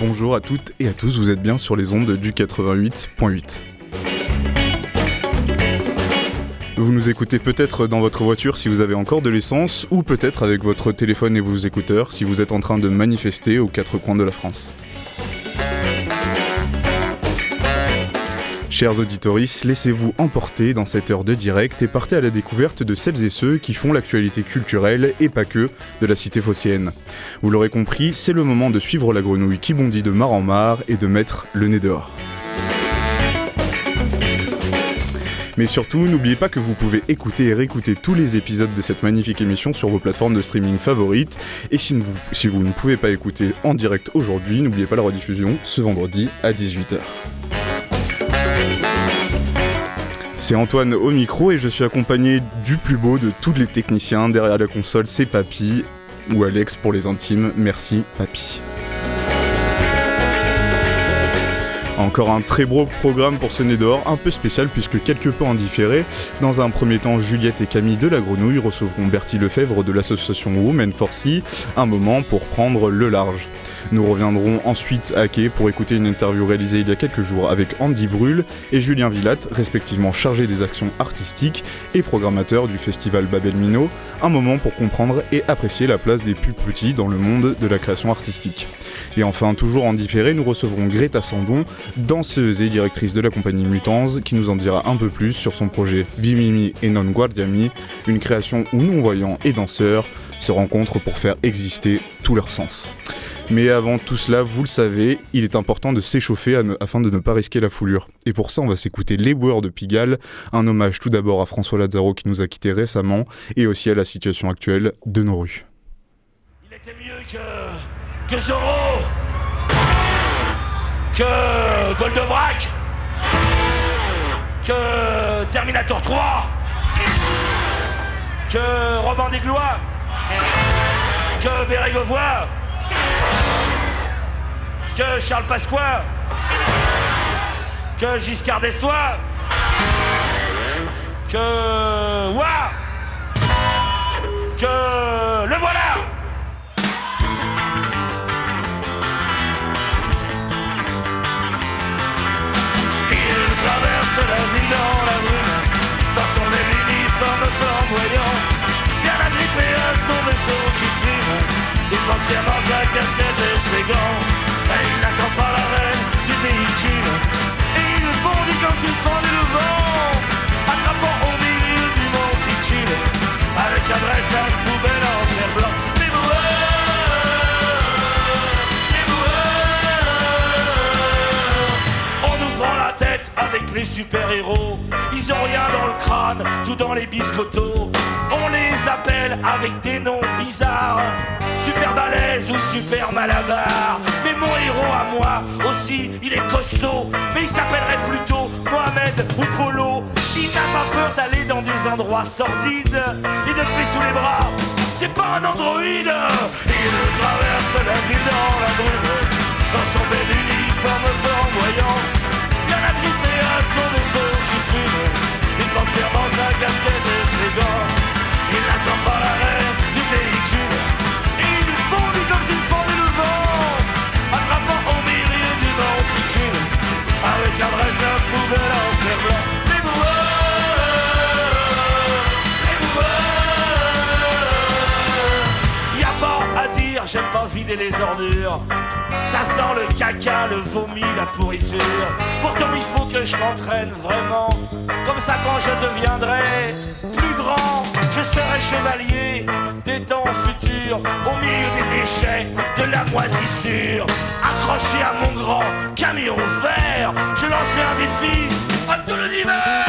bonjour à toutes et à tous, vous êtes bien sur les ondes du 88.8. Vous nous écoutez peut-être dans votre voiture si vous avez encore de l'essence, ou peut-être avec votre téléphone et vos écouteurs si vous êtes en train de manifester aux quatre coins de la France. Chers auditoris, laissez-vous emporter dans cette heure de direct et partez à la découverte de celles et ceux qui font l'actualité culturelle et pas que de la cité phocéenne. Vous l'aurez compris, c'est le moment de suivre la grenouille qui bondit de mar en mar et de mettre le nez dehors. Mais surtout, n'oubliez pas que vous pouvez écouter et réécouter tous les épisodes de cette magnifique émission sur vos plateformes de streaming favorites. Et si vous, ne pouvez pas écouter en direct aujourd'hui, n'oubliez pas la rediffusion ce vendredi à 18h. C'est Antoine au micro et je suis accompagné du plus beau de tous les techniciens. Derrière la console, c'est Papy, ou Alex pour les intimes. Merci, Papy. Encore un très beau programme pour ce nez d'or, un peu spécial puisque quelque peu en différé. Dans un premier temps, Juliette et Camille de la Grenouille recevront Bertie Lefebvre de l'association Women for Sea, un moment pour prendre le large. Nous reviendrons ensuite à Quai pour écouter une interview réalisée il y a quelques jours avec Andy Brûle et Julien Villatte, respectivement chargés des actions artistiques et programmateurs du festival Babel Mino, un moment pour comprendre et apprécier la place des plus petits dans le monde de la création artistique. Et enfin, toujours en différé, nous recevrons Greta Sandon, danseuse et directrice de la compagnie Mutans, qui nous en dira un peu plus sur son projet Vimimi et Non Guardiami, une création où non-voyants et danseurs se rencontrent pour faire exister tous leurs sens. Mais avant tout cela, vous le savez, il est important de s'échauffer afin de ne pas risquer la foulure. Et pour ça, on va s'écouter Les Boueurs de Pigalle, un hommage tout d'abord à François Lazaro qui nous a quittés récemment, et aussi à la situation actuelle de nos rues. Il était mieux que. que Zorro que Goldobrak que Terminator 3 que Robin des Glois que Bérégovois que Charles Pasqua, que Giscard d'Estois, que Ouah, que le voilà. Il traverse la ville dans la brume, dans son uniforme flamboyant, bien agrippé à son vaisseau qui fume, il prend fièrement sa casquette et ses gants. Et il bondit comme s'il fendait le vent Attrapant au milieu du monde si Avec adresse la poubelle en fer blanc. Les Les On nous prend la tête avec les super-héros. Ils ont rien dans le crâne, tout dans les biscottos. On les appelle avec des noms bizarres super balèze ou super malabar. Mais mon héros à moi aussi, il est costaud, mais il s'appellerait plutôt Mohamed ou Polo. Il n'a pas peur d'aller dans des endroits sordides et de sous les bras. C'est pas un androïde, il traverse la ville dans la brume, dans son bel uniforme flamboyant. Bien agrippé à son vaisseau qui fume, il porte fièrement sa casquette et ses gants. Il n'attend pas la reine du véhicule comme s'il fendait le vent, attrapant au milieu du monticule, avec adresse la poubelle j'aime pas vider les ordures. Ça sent le caca, le vomi, la pourriture. Pourtant il faut que je m'entraîne vraiment. Comme ça quand je deviendrai plus grand, je serai chevalier des temps futurs. Au milieu des déchets, de la moisissure. Accroché à mon grand camion vert, je lancerai un défi à tout l'univers.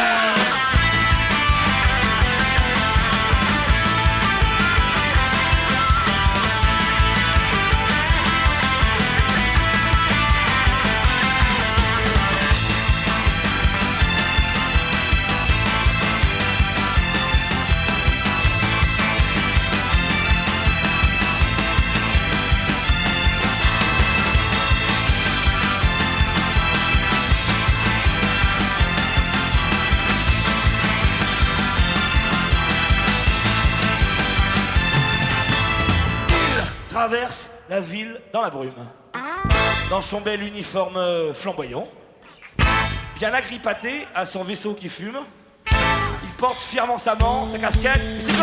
La ville dans la brume. Dans son bel uniforme flamboyant, bien agrippaté à son vaisseau qui fume, il porte fièrement sa main, sa casquette et ses. Il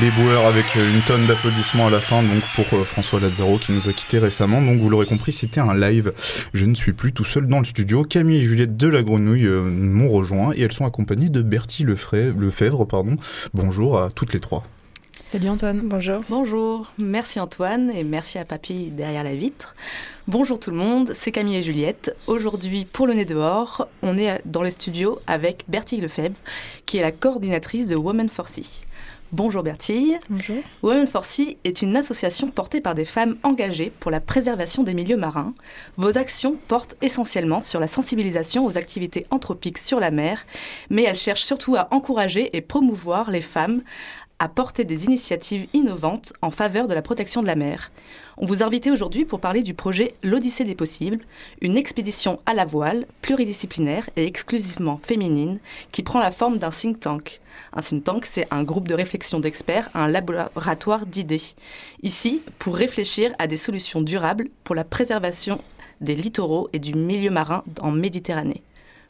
Les boueurs avec euh, une tonne d'applaudissements à la fin donc pour euh, François Lazzaro qui nous a quitté récemment. Donc vous l'aurez compris, c'était un live. Je ne suis plus tout seul dans le studio. Camille et Juliette de la Grenouille euh, m'ont rejoint et elles sont accompagnées de Bertie Lefray- Lefebvre. Pardon. Bonjour à toutes les trois. Salut Antoine. Bonjour. Bonjour, merci Antoine et merci à Papy derrière la vitre. Bonjour tout le monde, c'est Camille et Juliette. Aujourd'hui, pour le nez dehors, on est dans le studio avec Bertille Lefebvre, qui est la coordinatrice de Women for Sea. Bonjour Bertille. Bonjour. Women for Sea est une association portée par des femmes engagées pour la préservation des milieux marins. Vos actions portent essentiellement sur la sensibilisation aux activités anthropiques sur la mer, mais elles cherchent surtout à encourager et promouvoir les femmes à porter des initiatives innovantes en faveur de la protection de la mer. On vous invité aujourd'hui pour parler du projet L'Odyssée des possibles, une expédition à la voile, pluridisciplinaire et exclusivement féminine, qui prend la forme d'un think tank. Un think tank, c'est un groupe de réflexion d'experts, un laboratoire d'idées. Ici, pour réfléchir à des solutions durables pour la préservation des littoraux et du milieu marin en Méditerranée.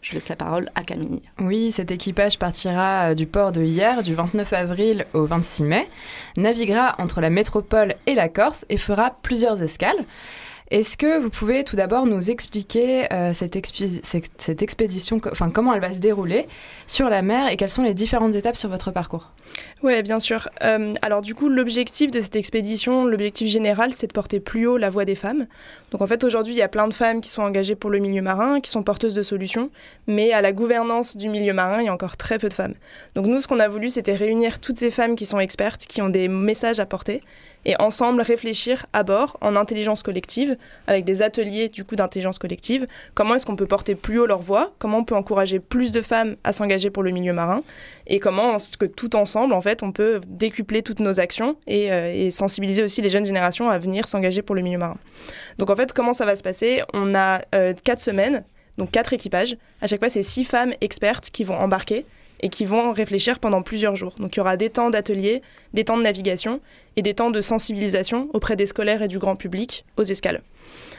Je laisse la parole à Camille. Oui, cet équipage partira euh, du port de hier, du 29 avril au 26 mai, naviguera entre la métropole et la Corse et fera plusieurs escales. Est-ce que vous pouvez tout d'abord nous expliquer euh, cette, expédition, enfin comment elle va se dérouler sur la mer et quelles sont les différentes étapes sur votre parcours? Oui, bien sûr. Euh, alors du coup, l'objectif de cette expédition, l'objectif général, c'est de porter plus haut la voix des femmes. Donc en fait, aujourd'hui, il y a plein de femmes qui sont engagées pour le milieu marin, qui sont porteuses de solutions, mais à la gouvernance du milieu marin, il y a encore très peu de femmes. Donc nous, ce qu'on a voulu, c'était réunir toutes ces femmes qui sont expertes, qui ont des messages à porter, et ensemble réfléchir à bord, en intelligence collective, avec des ateliers du coup d'intelligence collective, comment est-ce qu'on peut porter plus haut leur voix, comment on peut encourager plus de femmes à s'engager pour le milieu marin, et comment est-ce que tout ensemble, en fait, on peut décupler toutes nos actions et, euh, sensibiliser aussi les jeunes générations à venir s'engager pour le milieu marin? Donc en fait, comment ça va se passer? On a euh, quatre semaines, donc quatre équipages. À chaque fois, c'est six femmes expertes qui vont embarquer et qui vont réfléchir pendant plusieurs jours. Donc il y aura des temps d'atelier, des temps de navigation et des temps de sensibilisation auprès des scolaires et du grand public aux escales.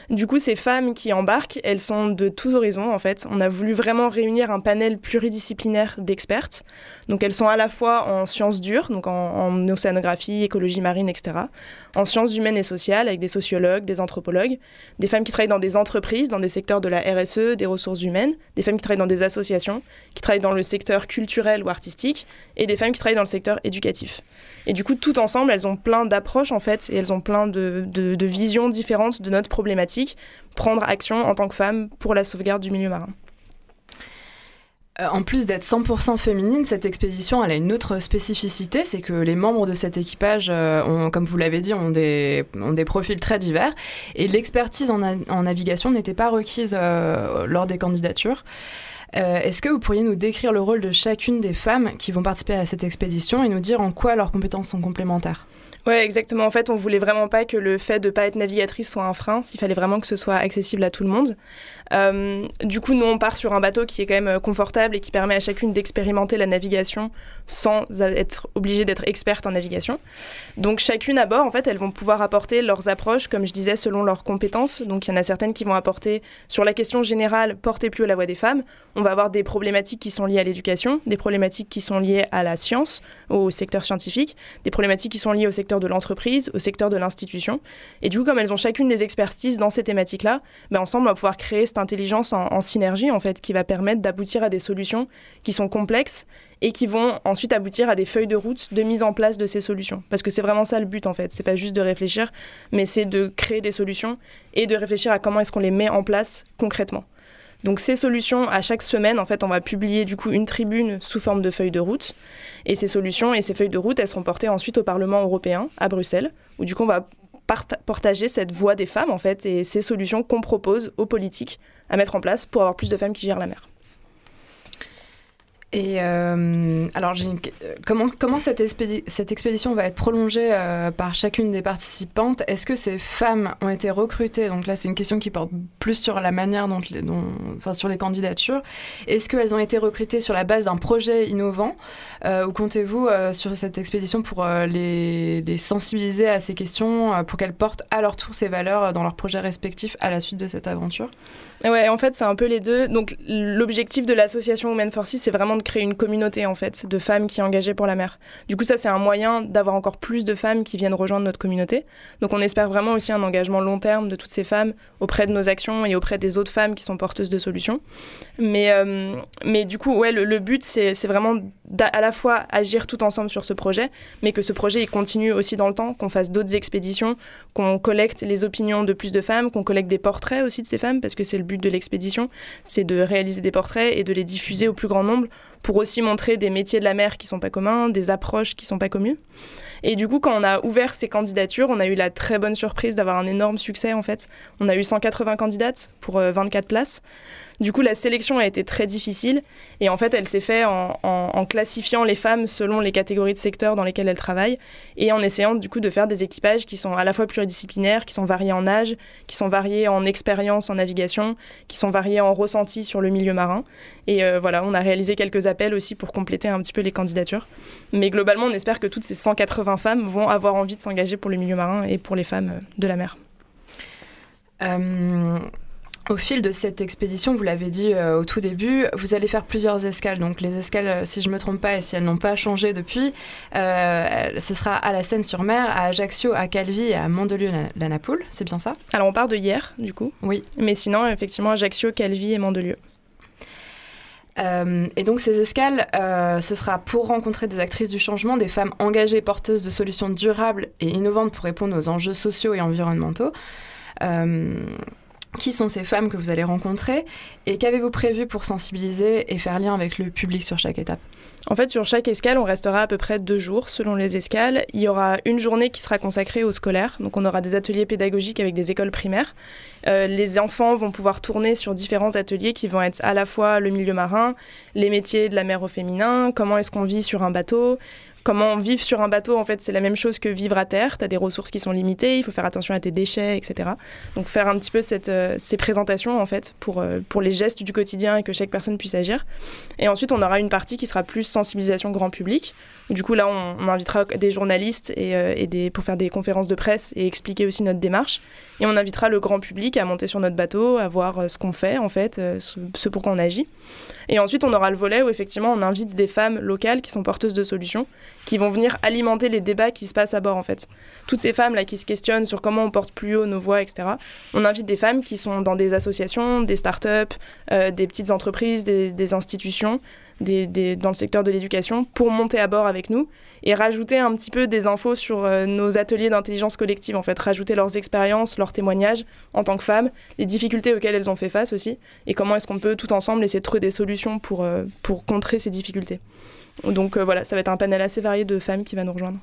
Du coup, ces femmes qui embarquent, elles sont de tous horizons en fait. On a voulu vraiment réunir un panel pluridisciplinaire d'expertes. Donc elles sont à la fois en sciences dures, donc en, en océanographie, écologie marine, etc. En sciences humaines et sociales, avec des sociologues, des anthropologues, des femmes qui travaillent dans des entreprises, dans des secteurs de la RSE, des ressources humaines, des femmes qui travaillent dans des associations, qui travaillent dans le secteur culturel ou artistique, et des femmes qui travaillent dans le secteur éducatif. Et du coup, tout ensemble, elles ont plein d'approches en fait, et elles ont plein de, de- visions différentes de notre problématique, prendre action en tant que femme pour la sauvegarde du milieu marin. Euh, En plus d'être 100% féminine, cette expédition elle a une autre spécificité, c'est que les membres de cet équipage, euh, ont, comme vous l'avez dit, ont des, profils très divers et l'expertise en, na- en navigation n'était pas requise euh, lors des candidatures. Est-ce que vous pourriez nous décrire le rôle de chacune des femmes qui vont participer à cette expédition et nous dire en quoi leurs compétences sont complémentaires? Ouais, exactement. En fait, on voulait vraiment pas que le fait de pas être navigatrice soit un frein. Il fallait vraiment que ce soit accessible à tout le monde. Euh, du coup, nous, on part sur un bateau qui est quand même euh, confortable et qui permet à chacune d'expérimenter la navigation sans être obligée d'être experte en navigation. Donc, chacune à bord, en fait, elles vont pouvoir apporter leurs approches, comme je disais, selon leurs compétences. Donc, il y en a certaines qui vont apporter sur la question générale, porter plus haut la voix des femmes. On va avoir des problématiques qui sont liées à l'éducation, des problématiques qui sont liées à la science, au secteur scientifique, des problématiques qui sont liées au secteur de l'entreprise, au secteur de l'institution. Et du coup, comme elles ont chacune des expertises dans ces thématiques-là, ben ensemble, on va pouvoir créer cette intelligence en, en synergie, en fait, qui va permettre d'aboutir à des solutions qui sont complexes et qui vont ensuite aboutir à des feuilles de route de mise en place de ces solutions. Parce que c'est vraiment ça le but, en fait. C'est pas juste de réfléchir, mais c'est de créer des solutions et de réfléchir à comment est-ce qu'on les met en place concrètement. Donc ces solutions, à chaque semaine, en fait, on va publier du coup une tribune sous forme de feuilles de route. Et ces solutions et ces feuilles de route, elles seront portées ensuite au Parlement européen, à Bruxelles, où du coup on va parta- partager cette voix des femmes, en fait, et ces solutions qu'on propose aux politiques à mettre en place pour avoir plus de femmes qui gèrent la mer. Et euh, alors, comment, comment cette, expédition va être prolongée euh, par chacune des participantes? Est-ce que ces femmes ont été recrutées? Donc là, c'est une question qui porte plus sur la manière dont, dont enfin, sur les candidatures. Est-ce qu'elles ont été recrutées sur la base d'un projet innovant? Euh, Ou comptez-vous sur cette expédition pour les, les, sensibiliser à ces questions, pour qu'elles portent à leur tour ces valeurs dans leurs projets respectifs à la suite de cette aventure? Ouais, en fait, c'est un peu les deux. Donc, l'objectif de l'association Women for c'est vraiment de créer une communauté, en fait, de femmes qui sont engagées pour la mer. Du coup, ça, c'est un moyen d'avoir encore plus de femmes qui viennent rejoindre notre communauté. Donc, on espère vraiment aussi un engagement long terme de toutes ces femmes auprès de nos actions et auprès des autres femmes qui sont porteuses de solutions. Mais, euh, mais du coup, ouais, le, but, c'est vraiment à la fois agir tout ensemble sur ce projet, mais que ce projet, il continue aussi dans le temps, qu'on fasse d'autres expéditions, qu'on collecte les opinions de plus de femmes, qu'on collecte des portraits aussi de ces femmes, parce que c'est le but de l'expédition, c'est de réaliser des portraits et de les diffuser au plus grand nombre pour aussi montrer des métiers de la mer qui sont pas communs, des approches qui sont pas communes. Et du coup, quand on a ouvert ces candidatures, on a eu la très bonne surprise d'avoir un énorme succès en fait. On a eu 180 candidates pour 24 euh, places. Du coup, la sélection a été très difficile et en fait, elle s'est faite en, classifiant les femmes selon les catégories de secteurs dans lesquels elles travaillent et en essayant du coup de faire des équipages qui sont à la fois pluridisciplinaires, qui sont variés en âge, qui sont variés en expérience en navigation, qui sont variés en ressenti sur le milieu marin. Et euh, voilà, on a réalisé quelques appels aussi pour compléter un petit peu les candidatures. Mais globalement, on espère que toutes ces 180 femmes vont avoir envie de s'engager pour le milieu marin et pour les femmes de la mer. Euh, au fil de cette expédition, vous l'avez dit euh, au tout début, vous allez faire plusieurs escales. Donc les escales, euh, si je ne me trompe pas et si elles n'ont pas changé depuis, euh, ce sera à la Seine-sur-Mer, à Ajaccio, à Calvi et à Mandelieu-la Napoule. C'est bien ça? Alors on part de hier, du coup. Oui. Mais sinon, effectivement, Ajaccio, Calvi et Mandelieu. Et donc ces escales, ce sera pour rencontrer des actrices du changement, des femmes engagées, porteuses de solutions durables et innovantes pour répondre aux enjeux sociaux et environnementaux. Qui sont ces femmes que vous allez rencontrer et qu'avez-vous prévu pour sensibiliser et faire lien avec le public sur chaque étape? En fait, sur chaque escale, on restera à peu près deux jours selon les escales. Il y aura une journée qui sera consacrée aux scolaires, donc on aura des ateliers pédagogiques avec des écoles primaires. Euh, les enfants vont pouvoir tourner sur différents ateliers qui vont être à la fois le milieu marin, les métiers de la mer au féminin, comment est-ce qu'on vit sur un bateau, comment vivre sur un bateau, en fait, c'est la même chose que vivre à terre. Tu as des ressources qui sont limitées, il faut faire attention à tes déchets, etc. Donc faire un petit peu cette, euh, ces présentations, en fait, euh, pour les gestes du quotidien et que chaque personne puisse agir. Et ensuite, on aura une partie qui sera plus sensibilisation grand public. Du coup, là, on, invitera des journalistes et, euh, pour faire des conférences de presse et expliquer aussi notre démarche. Et on invitera le grand public à monter sur notre bateau, à voir ce qu'on fait, en fait, ce, ce pour quoi on agit. Et ensuite, on aura le volet où effectivement, on invite des femmes locales qui sont porteuses de solutions, qui vont venir alimenter les débats qui se passent à bord en fait. Toutes ces femmes là qui se questionnent sur comment on porte plus haut nos voix, etc. On invite des femmes qui sont dans des associations, des start-up, euh, des petites entreprises, des, institutions, dans le secteur de l'éducation, pour monter à bord avec nous et rajouter un petit peu des infos sur euh, nos ateliers d'intelligence collective, en fait, rajouter leurs expériences, leurs témoignages en tant que femmes, les difficultés auxquelles elles ont fait face aussi, et comment est-ce qu'on peut tout ensemble essayer de trouver des solutions pour, euh, pour contrer ces difficultés. Donc euh, voilà, ça va être un panel assez varié de femmes qui va nous rejoindre.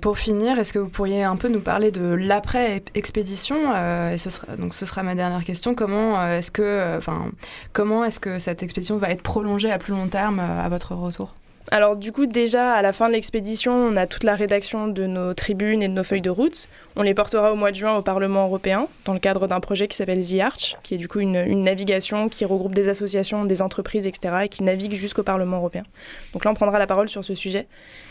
Pour finir, est-ce que vous pourriez un peu nous parler de l'après-expédition Et ce sera, donc ce sera ma dernière question. Comment est-ce que, enfin, comment est-ce que cette expédition va être prolongée à plus long terme à votre retour? Alors du coup déjà à la fin de l'expédition, on a toute la rédaction de nos tribunes et de nos feuilles de route. On les portera au mois de juin au Parlement européen dans le cadre d'un projet qui s'appelle The Arch, qui est du coup une, navigation qui regroupe des associations, des entreprises, etc. et qui navigue jusqu'au Parlement européen. Donc là on prendra la parole sur ce sujet.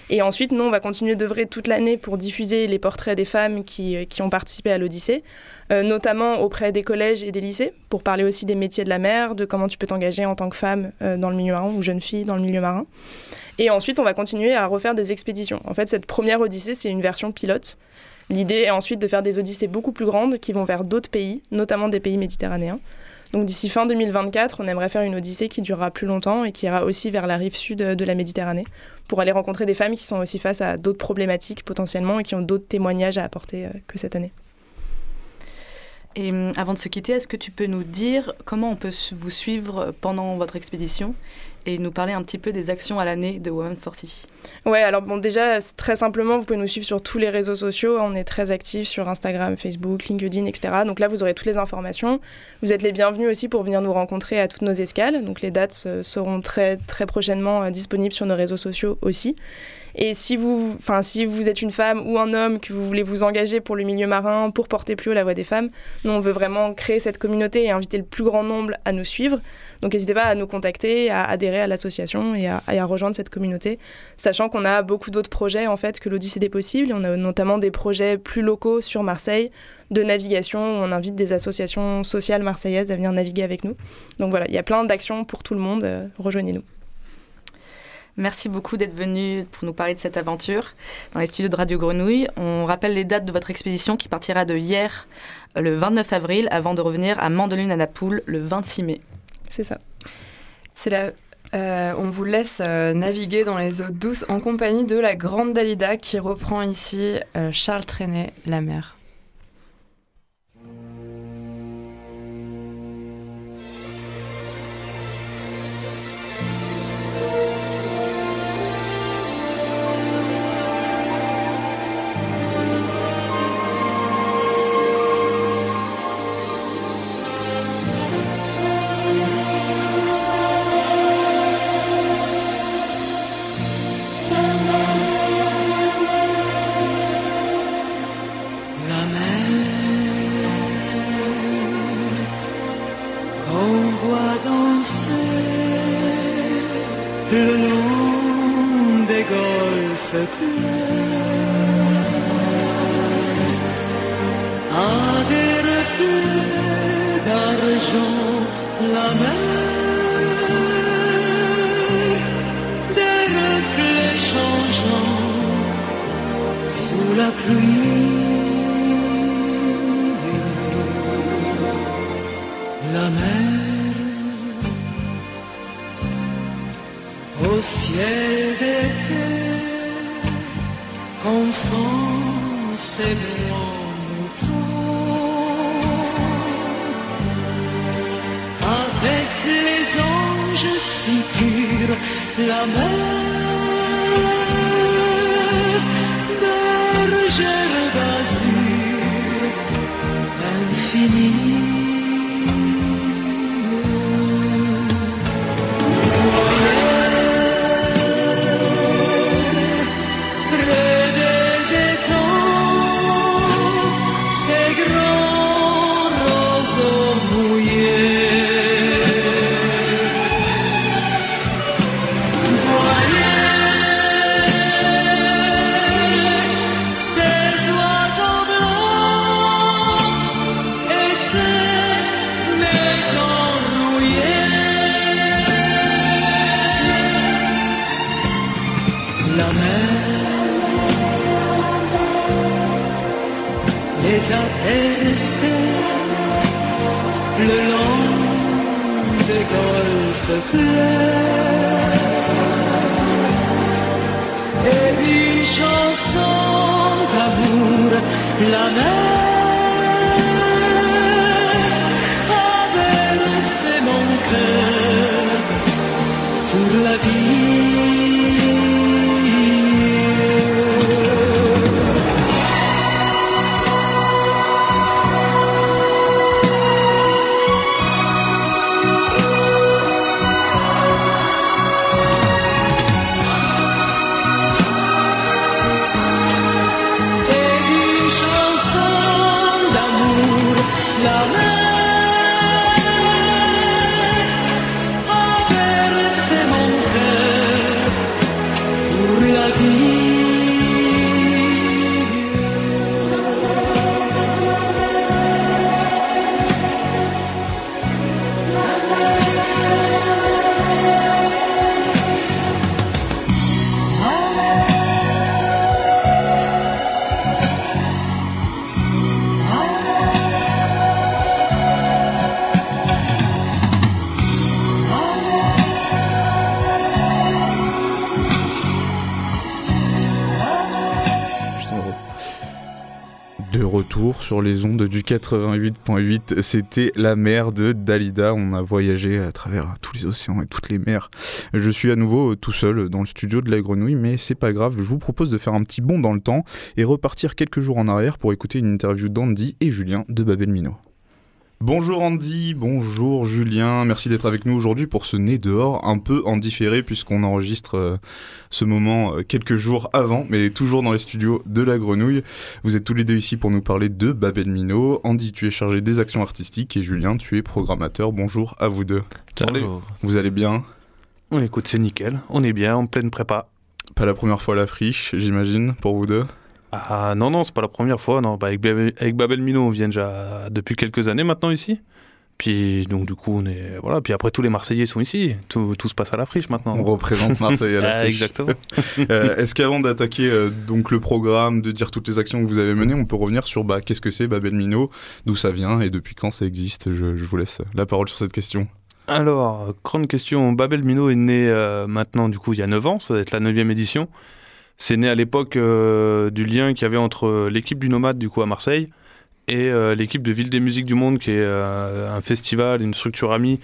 Et ensuite, nous, on va continuer d'œuvrer toute l'année pour diffuser les portraits des femmes qui, euh, qui ont participé à l'Odyssée, euh, notamment auprès des collèges et des lycées, pour parler aussi des métiers de la mer, de comment tu peux t'engager en tant que femme euh, dans le milieu marin ou jeune fille dans le milieu marin. Et ensuite, on va continuer à refaire des expéditions. En fait, cette première Odyssée, c'est une version pilote. L'idée est ensuite de faire des Odyssées beaucoup plus grandes qui vont vers d'autres pays, notamment des pays méditerranéens. Donc d'ici fin 2024, on aimerait faire une Odyssée qui durera plus longtemps et qui ira aussi vers la rive sud de la Méditerranée pour aller rencontrer des femmes qui sont aussi face à d'autres problématiques potentiellement et qui ont d'autres témoignages à apporter euh, que cette année. Et hum, avant de se quitter, est-ce que tu peux nous dire comment on peut vous suivre pendant votre expédition et nous parler un petit peu des actions à l'année de Women 40 Ouais, alors bon, déjà, très simplement, vous pouvez nous suivre sur tous les réseaux sociaux. On est très actifs sur Instagram, Facebook, LinkedIn, etc. Donc là, vous aurez toutes les informations. Vous êtes les bienvenus aussi pour venir nous rencontrer à toutes nos escales. Donc les dates euh, seront très, très prochainement euh, disponibles sur nos réseaux sociaux aussi. Et si vous, enfin, si vous êtes une femme ou un homme, que vous voulez vous engager pour le milieu marin, pour porter plus haut la voix des femmes, nous, on veut vraiment créer cette communauté et inviter le plus grand nombre à nous suivre. Donc n'hésitez pas à nous contacter, à adhérer à l'association et à, rejoindre cette communauté, sachant qu'on a beaucoup d'autres projets en fait que l'Odyssée des possibles. On a notamment des projets plus locaux sur Marseille de navigation où on invite des associations sociales marseillaises à venir naviguer avec nous. Donc voilà, il y a plein d'actions pour tout le monde. Euh, rejoignez-nous. Merci beaucoup d'être venu pour nous parler de cette aventure dans les studios de Radio Grenouille. On rappelle les dates de votre expédition qui partira de hier, euh, le 29 avril, avant de revenir à Mandolune à la Poule le 26 mai. C'est ça. C'est la euh, on vous laisse euh, naviguer dans les eaux douces en compagnie de la grande Dalida qui reprend ici Charles Trenet, la mer. les a le long des golfes clairs et d'une chanson d'amour la mer. Sur les ondes du 88.8. C'était la mer de Dalida. On a voyagé à travers tous les océans et toutes les mers. Je suis à nouveau tout seul dans le studio de la grenouille, mais c'est pas grave. Je vous propose de faire un petit bond dans le temps et repartir quelques jours en arrière pour écouter une interview d'Andy et Julien de Babel Mino. Bonjour Andy, bonjour Julien, merci d'être avec nous aujourd'hui pour ce nez dehors un peu en différé puisqu'on enregistre euh, ce moment euh, quelques jours avant, mais toujours dans les studios de la grenouille. Vous êtes tous les deux ici pour nous parler de Babel Mino. Andy, tu es chargé des actions artistiques et Julien, tu es programmateur. Bonjour à vous deux. Bonjour. Vous allez bien? On écoute, c'est nickel, on est bien, en pleine prépa. Pas la première fois à la friche, j'imagine, pour vous deux? Ah non, non, c'est pas la première fois. Non. Bah, avec, Babel, avec Babel Mino, on vient déjà depuis quelques années maintenant ici. Puis donc du coup on est voilà. Puis après tous les Marseillais sont ici. Tout, tout se passe à la friche maintenant. On représente Marseille à la Ah, friche. exactement. Euh, Est-ce qu'avant d'attaquer euh, donc le programme, de dire toutes les actions que vous avez menées, on peut revenir sur bah, qu'est-ce que c'est Babel Mino, d'où ça vient et depuis quand ça existe? Je, je vous laisse la parole sur cette question. Alors, grande question. Babel Mino est né euh, maintenant du coup il y a 9 ans. Ça va être la 9 édition. C'est né à l'époque euh, du lien qu'il y avait entre l'équipe du Nomade du coup à Marseille et euh, l'équipe de Ville des Musiques du Monde qui est euh, un festival, une structure amie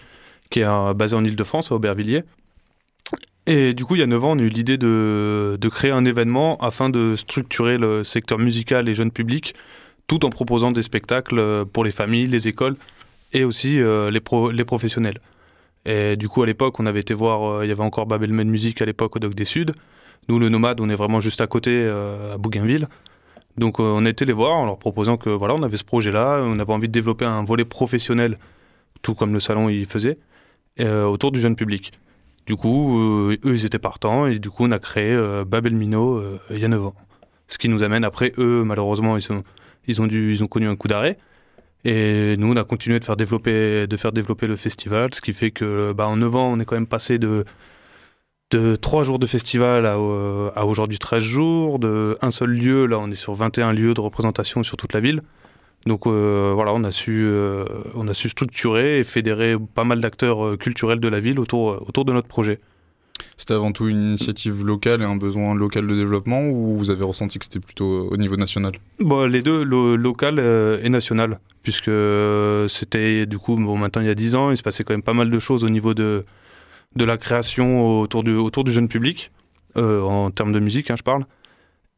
qui est euh, basée en Ile-de-France à Aubervilliers. Et du coup, il y a 9 ans, on a eu l'idée de, créer un événement afin de structurer le secteur musical et jeune public tout en proposant des spectacles euh, pour les familles, les écoles et aussi euh, les, pro- les professionnels. Et du coup, à l'époque, on avait été voir, euh, il y avait encore Babelman Music à l'époque au Doc des Suds. Nous, le Nomade, on est vraiment juste à côté, euh, à Bougainville. Donc, euh, on a été les voir en leur proposant que voilà, on avait ce projet-là, on avait envie de développer un volet professionnel, tout comme le salon y faisait, euh, autour du jeune public. Du coup, eux, ils étaient partants et du coup, on a créé euh, Babel Mino il y a 9 ans. Ce qui nous amène après, eux, malheureusement, ils, sont, ils, ont, dû, ils ont connu un coup d'arrêt. Et nous, on a continué de faire développer, de faire développer le festival, ce qui fait que bah, en 9 ans, on est quand même passé de, de 3 jours de festival à, euh, à aujourd'hui 13 jours, de un seul lieu, là on est sur 21 lieux de représentation sur toute la ville. Donc euh, voilà, on a, su, euh, on a su structurer et fédérer pas mal d'acteurs culturels de la ville autour, autour de notre projet. C'était avant tout une initiative locale et un besoin local de développement ou vous avez ressenti que c'était plutôt au niveau national? Bon, les deux, lo- local et national, puisque c'était du coup, bon, maintenant il y a 10 ans, il se passait quand même pas mal de choses au niveau de, de la création autour du, autour du jeune public, euh, en termes de musique, hein, je parle.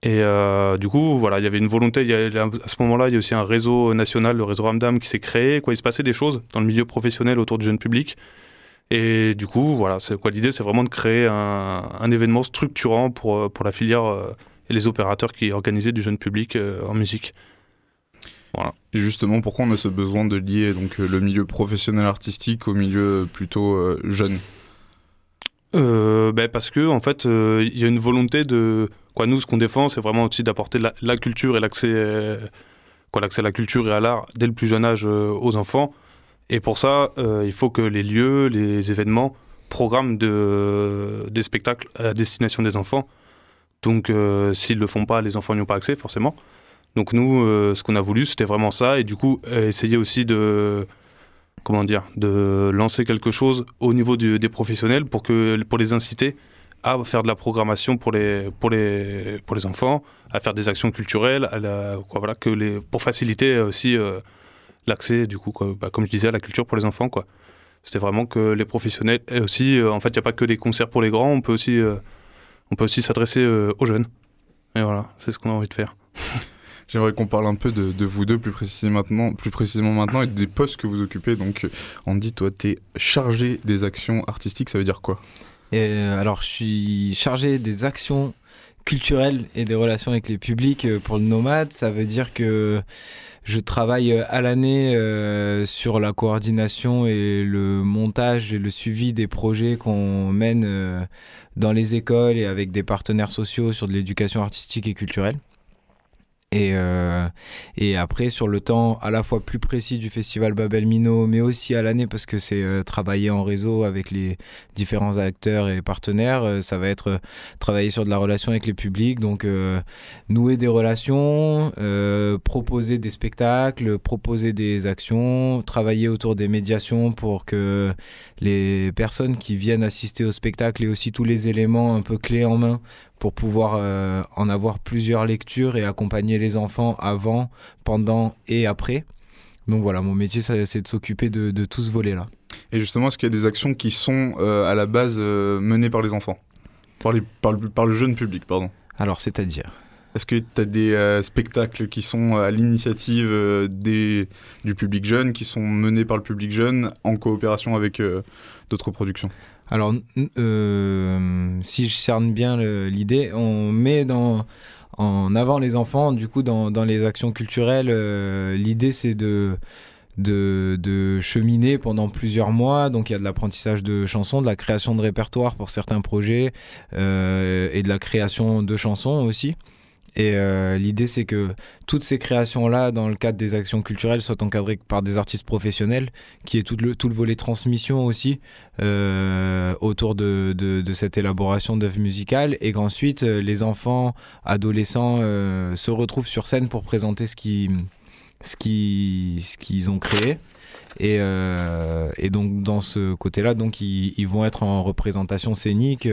Et euh, du coup, voilà, il y avait une volonté, à ce moment-là, il y a aussi un réseau national, le réseau Ramdam, qui s'est créé, quoi, il se passait des choses dans le milieu professionnel autour du jeune public. Et du coup, voilà, c'est quoi l'idée, c'est vraiment de créer un, événement structurant pour, euh, pour la filière et les opérateurs qui organisaient du jeune public en musique. Et justement, pourquoi on a ce besoin de lier donc, le milieu professionnel artistique au milieu plutôt jeune? Euh, ben parce que en fait, euh, il y a une volonté de quoi nous ce qu'on défend, c'est vraiment aussi d'apporter la, culture et l'accès euh, quoi à la culture et à l'art dès le plus jeune âge aux enfants. Et pour ça, il faut que les lieux, les événements programment de, des spectacles à destination des enfants. Donc, s'ils le font pas, les enfants n'y ont pas accès forcément. Donc nous, ce qu'on a voulu, c'était vraiment ça, et du coup, essayer aussi de comment dire, de lancer quelque chose au niveau des professionnels pour, que, pour les inciter à faire de la programmation pour les, pour les, pour les enfants, à faire des actions culturelles, quoi, voilà, que les, pour faciliter aussi euh, l'accès, du coup, bah, comme je disais, à la culture pour les enfants. Quoi. C'était vraiment que les professionnels, et aussi, euh, en fait, il n'y a pas que des concerts pour les grands, on peut aussi, euh, on peut aussi s'adresser euh, aux jeunes. Et voilà, c'est ce qu'on a envie de faire. J'aimerais qu'on parle un peu de, vous deux plus précisément, maintenant, plus précisément maintenant et des postes que vous occupez. Donc, Andy, toi, tu es chargé des actions artistiques, ça veut dire quoi? Euh, alors, je suis chargé des actions culturelles et des relations avec les publics euh, pour le Nomade. Ça veut dire que je travaille euh, à l'année sur la coordination et le montage et le suivi des projets qu'on mène dans les écoles et avec des partenaires sociaux sur de l'éducation artistique et culturelle. Et, euh, et après, sur le temps à la fois plus précis du festival Babel Mino, mais aussi à l'année, parce que c'est euh, travailler en réseau avec les différents acteurs et partenaires, euh, ça va être travailler sur de la relation avec les publics, donc nouer des relations, proposer des spectacles, proposer des actions, travailler autour des médiations pour que les personnes qui viennent assister au spectacle aient aussi tous les éléments un peu clés en main pour pouvoir euh, en avoir plusieurs lectures et accompagner les enfants avant, pendant et après. Donc voilà, mon métier, c'est de s'occuper de, de, tout ce volet-là. Et justement, est-ce qu'il y a des actions qui sont euh, à la base euh, menées par les enfants? Par, les, par, le, par, le, jeune public, pardon Alors, c'est-à-dire? Est-ce que tu as des spectacles qui sont à l'initiative du public jeune, qui sont menés par le public jeune en coopération avec d'autres productions? Alors, euh, si je cerne bien l'idée, on met dans, en avant les enfants, du coup, dans, dans les actions culturelles. Euh, l'idée, c'est de, cheminer pendant plusieurs mois. Donc, il y a de l'apprentissage de chansons, de la création de répertoires pour certains projets euh, et de la création de chansons aussi. Et euh, l'idée, c'est que toutes ces créations-là, dans le cadre des actions culturelles, soient encadrées par des artistes professionnels, qui est tout le, tout le volet transmission aussi euh, autour de, de, cette élaboration d'œuvres musicales, et qu'ensuite euh, les enfants, adolescents se retrouvent sur scène pour présenter ce qu'ils ce ce qu'ils ont créé. Et, et, donc dans ce côté-là, donc ils, vont être en représentation scénique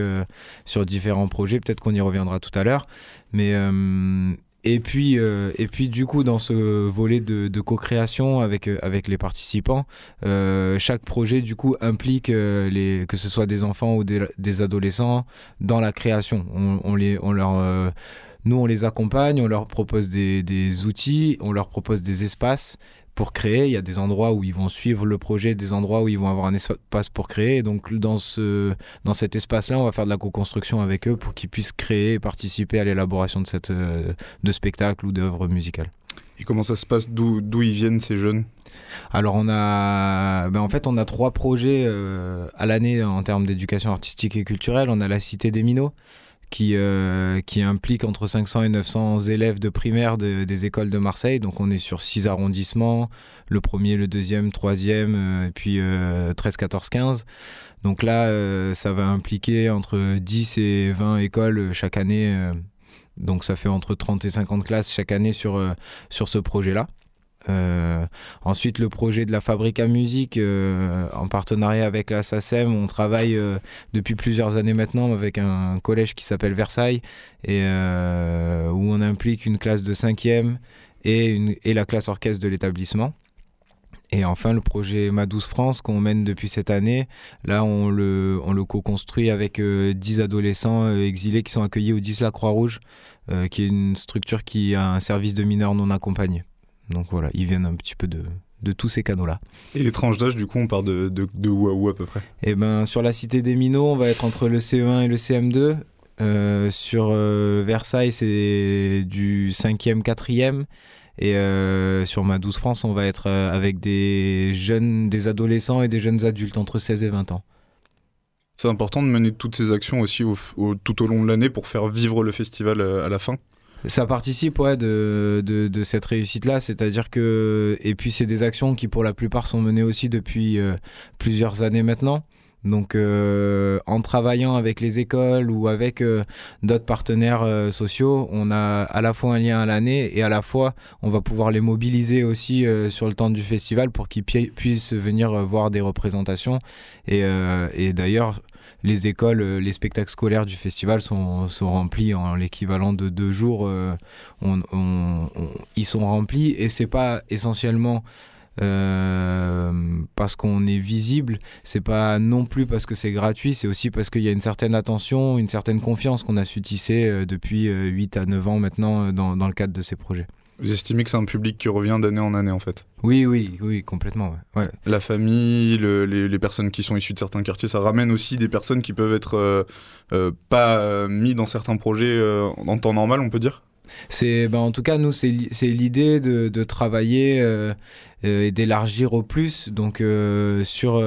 sur différents projets. Peut-être qu'on y reviendra tout à l'heure. Mais euh, et puis, euh, et puis du coup, dans ce volet de, co-création avec, euh, avec les participants, chaque projet du coup implique les, que ce soit des enfants ou des, adolescents dans la création. On, les, on leur, nous, on les accompagne, on leur propose des outils, on leur propose des espaces pour créer. Il y a des endroits où ils vont suivre le projet, des endroits où ils vont avoir un espace pour créer. Et donc dans, ce, dans cet espace-là, on va faire de la co-construction avec eux pour qu'ils puissent créer et participer à l'élaboration de, cette, euh, de spectacles ou d'œuvres musicales. Et comment ça se passe? D'où ils viennent ces jeunes? Alors on a, ben en fait on a trois projets euh, à l'année en termes d'éducation artistique et culturelle. On a la Cité des Minots, qui, euh, qui implique entre 500 et 900 élèves de primaire des écoles de Marseille. Donc on est sur six arrondissements, le premier, le deuxième, troisième, euh, et puis 13, 14, 15. Donc là, euh, ça va impliquer entre 10 et 20 écoles chaque année. donc ça fait entre 30 et 50 classes chaque année sur, sur ce projet-là. Euh, ensuite, le projet de la fabrique à musique, euh, en partenariat avec la SACEM, on travaille euh, depuis plusieurs années maintenant avec un collège qui s'appelle Versailles, et où on implique une classe de 5e et, la classe orchestre de l'établissement. Et enfin, le projet Ma Douce France qu'on mène depuis cette année, là, on le, on le co-construit avec 10 adolescents exilés qui sont accueillis au 10 La Croix-Rouge, qui est une structure qui a un service de mineurs non accompagnés. Donc voilà, ils viennent un petit peu de, de tous ces canaux-là. Et les tranches d'âge, du coup, on part de, de, de où à où à peu près? Eh ben, sur la Cité des Minots, on va être entre le CE1 et le CM2. Euh, sur euh, Versailles, c'est du 5e, 4e. Et euh, sur ma 12 France, on va être avec des jeunes, des adolescents et des jeunes adultes entre 16 et 20 ans. C'est important de mener toutes ces actions aussi tout au long de l'année pour faire vivre le festival à la fin? Ça participe ouais, de, de, cette réussite-là, c'est-à-dire que... Et puis c'est des actions qui pour la plupart sont menées aussi depuis euh, plusieurs années maintenant. Donc euh, en travaillant avec les écoles ou avec euh, d'autres partenaires sociaux, on a à la fois un lien à l'année et à la fois on va pouvoir les mobiliser aussi sur le temps du festival pour qu'ils puissent venir voir des représentations. Et d'ailleurs, les écoles, euh, les spectacles scolaires du festival sont, sont remplis en l'équivalent de deux jours. Euh, on, ils sont remplis et c'est pas essentiellement euh, parce qu'on est visible, c'est pas non plus parce que c'est gratuit, c'est aussi parce qu'il y a une certaine attention, une certaine confiance qu'on a su tisser depuis 8 à 9 ans maintenant dans, dans le cadre de ces projets. Vous estimez que c'est un public qui revient d'année en année en fait Oui, oui, oui, complètement. Ouais. La famille, le, les, les, personnes qui sont issues de certains quartiers, ça ramène aussi des personnes qui peuvent être euh, euh, pas euh, mis dans certains projets euh, en temps normal, on peut dire? C'est ben, en tout cas nous c'est l'idée de, de, travailler euh, et d'élargir au plus donc sur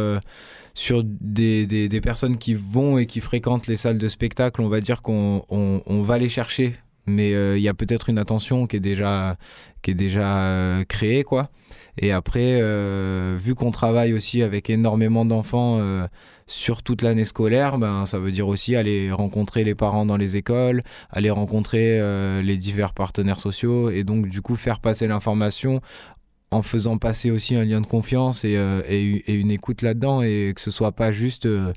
sur des, des, des, personnes qui vont et qui fréquentent les salles de spectacle on va dire qu'on on, on va les chercher mais il euh, y a peut-être une attention qui est déjà, qui est déjà euh, créée, quoi. Et après, euh, vu qu'on travaille aussi avec énormément d'enfants sur toute l'année scolaire, ben, ça veut dire aussi aller rencontrer les parents dans les écoles, aller rencontrer les divers partenaires sociaux, et donc du coup faire passer l'information en faisant passer aussi un lien de confiance et, euh, et, une écoute là-dedans et que ce soit pas juste euh,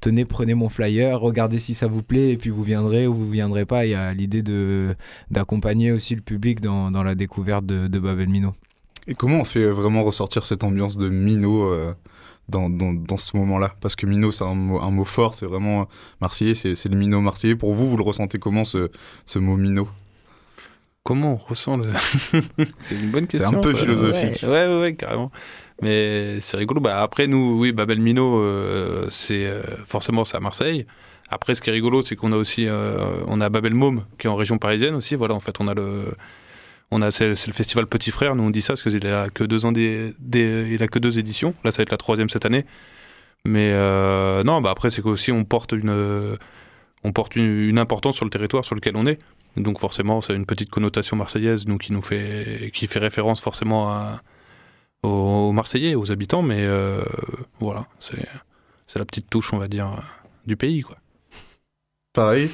tenez prenez mon flyer regardez si ça vous plaît et puis vous viendrez ou vous viendrez pas il y a l'idée de d'accompagner aussi le public dans, dans la découverte de, de, Babel Mino. Et comment on fait vraiment ressortir cette ambiance de Mino euh, dans, dans, dans, ce moment-là? Parce que Mino, c'est un mot, un mot fort, c'est vraiment marseillais, c'est le Mino marseillais. Pour vous, vous le ressentez comment ce, ce mot Mino? Comment on ressent le. c'est une bonne question. C'est un peu philosophique. Ouais, ouais, ouais, carrément. Mais c'est rigolo. Bah, après, nous, oui, Babel Mino, euh, c'est euh, forcément c'est à Marseille. Après, ce qui est rigolo, c'est qu'on a aussi euh, on a Babel Môme qui est en région parisienne aussi. Voilà, en fait, on a le on a c'est, le festival Petit Frère. Nous on dit ça parce qu'il a que deux ans des, il a que deux éditions. Là, ça va être la troisième cette année. Mais non, bah après, c'est qu'aussi on porte une on porte une, importance sur le territoire sur lequel on est. Donc forcément, c'est une petite connotation marseillaise, nous qui nous fait, qui fait référence forcément à, aux, Marseillais, aux habitants, mais euh, voilà, c'est, c'est la petite touche, on va dire, du pays, quoi. Pareil.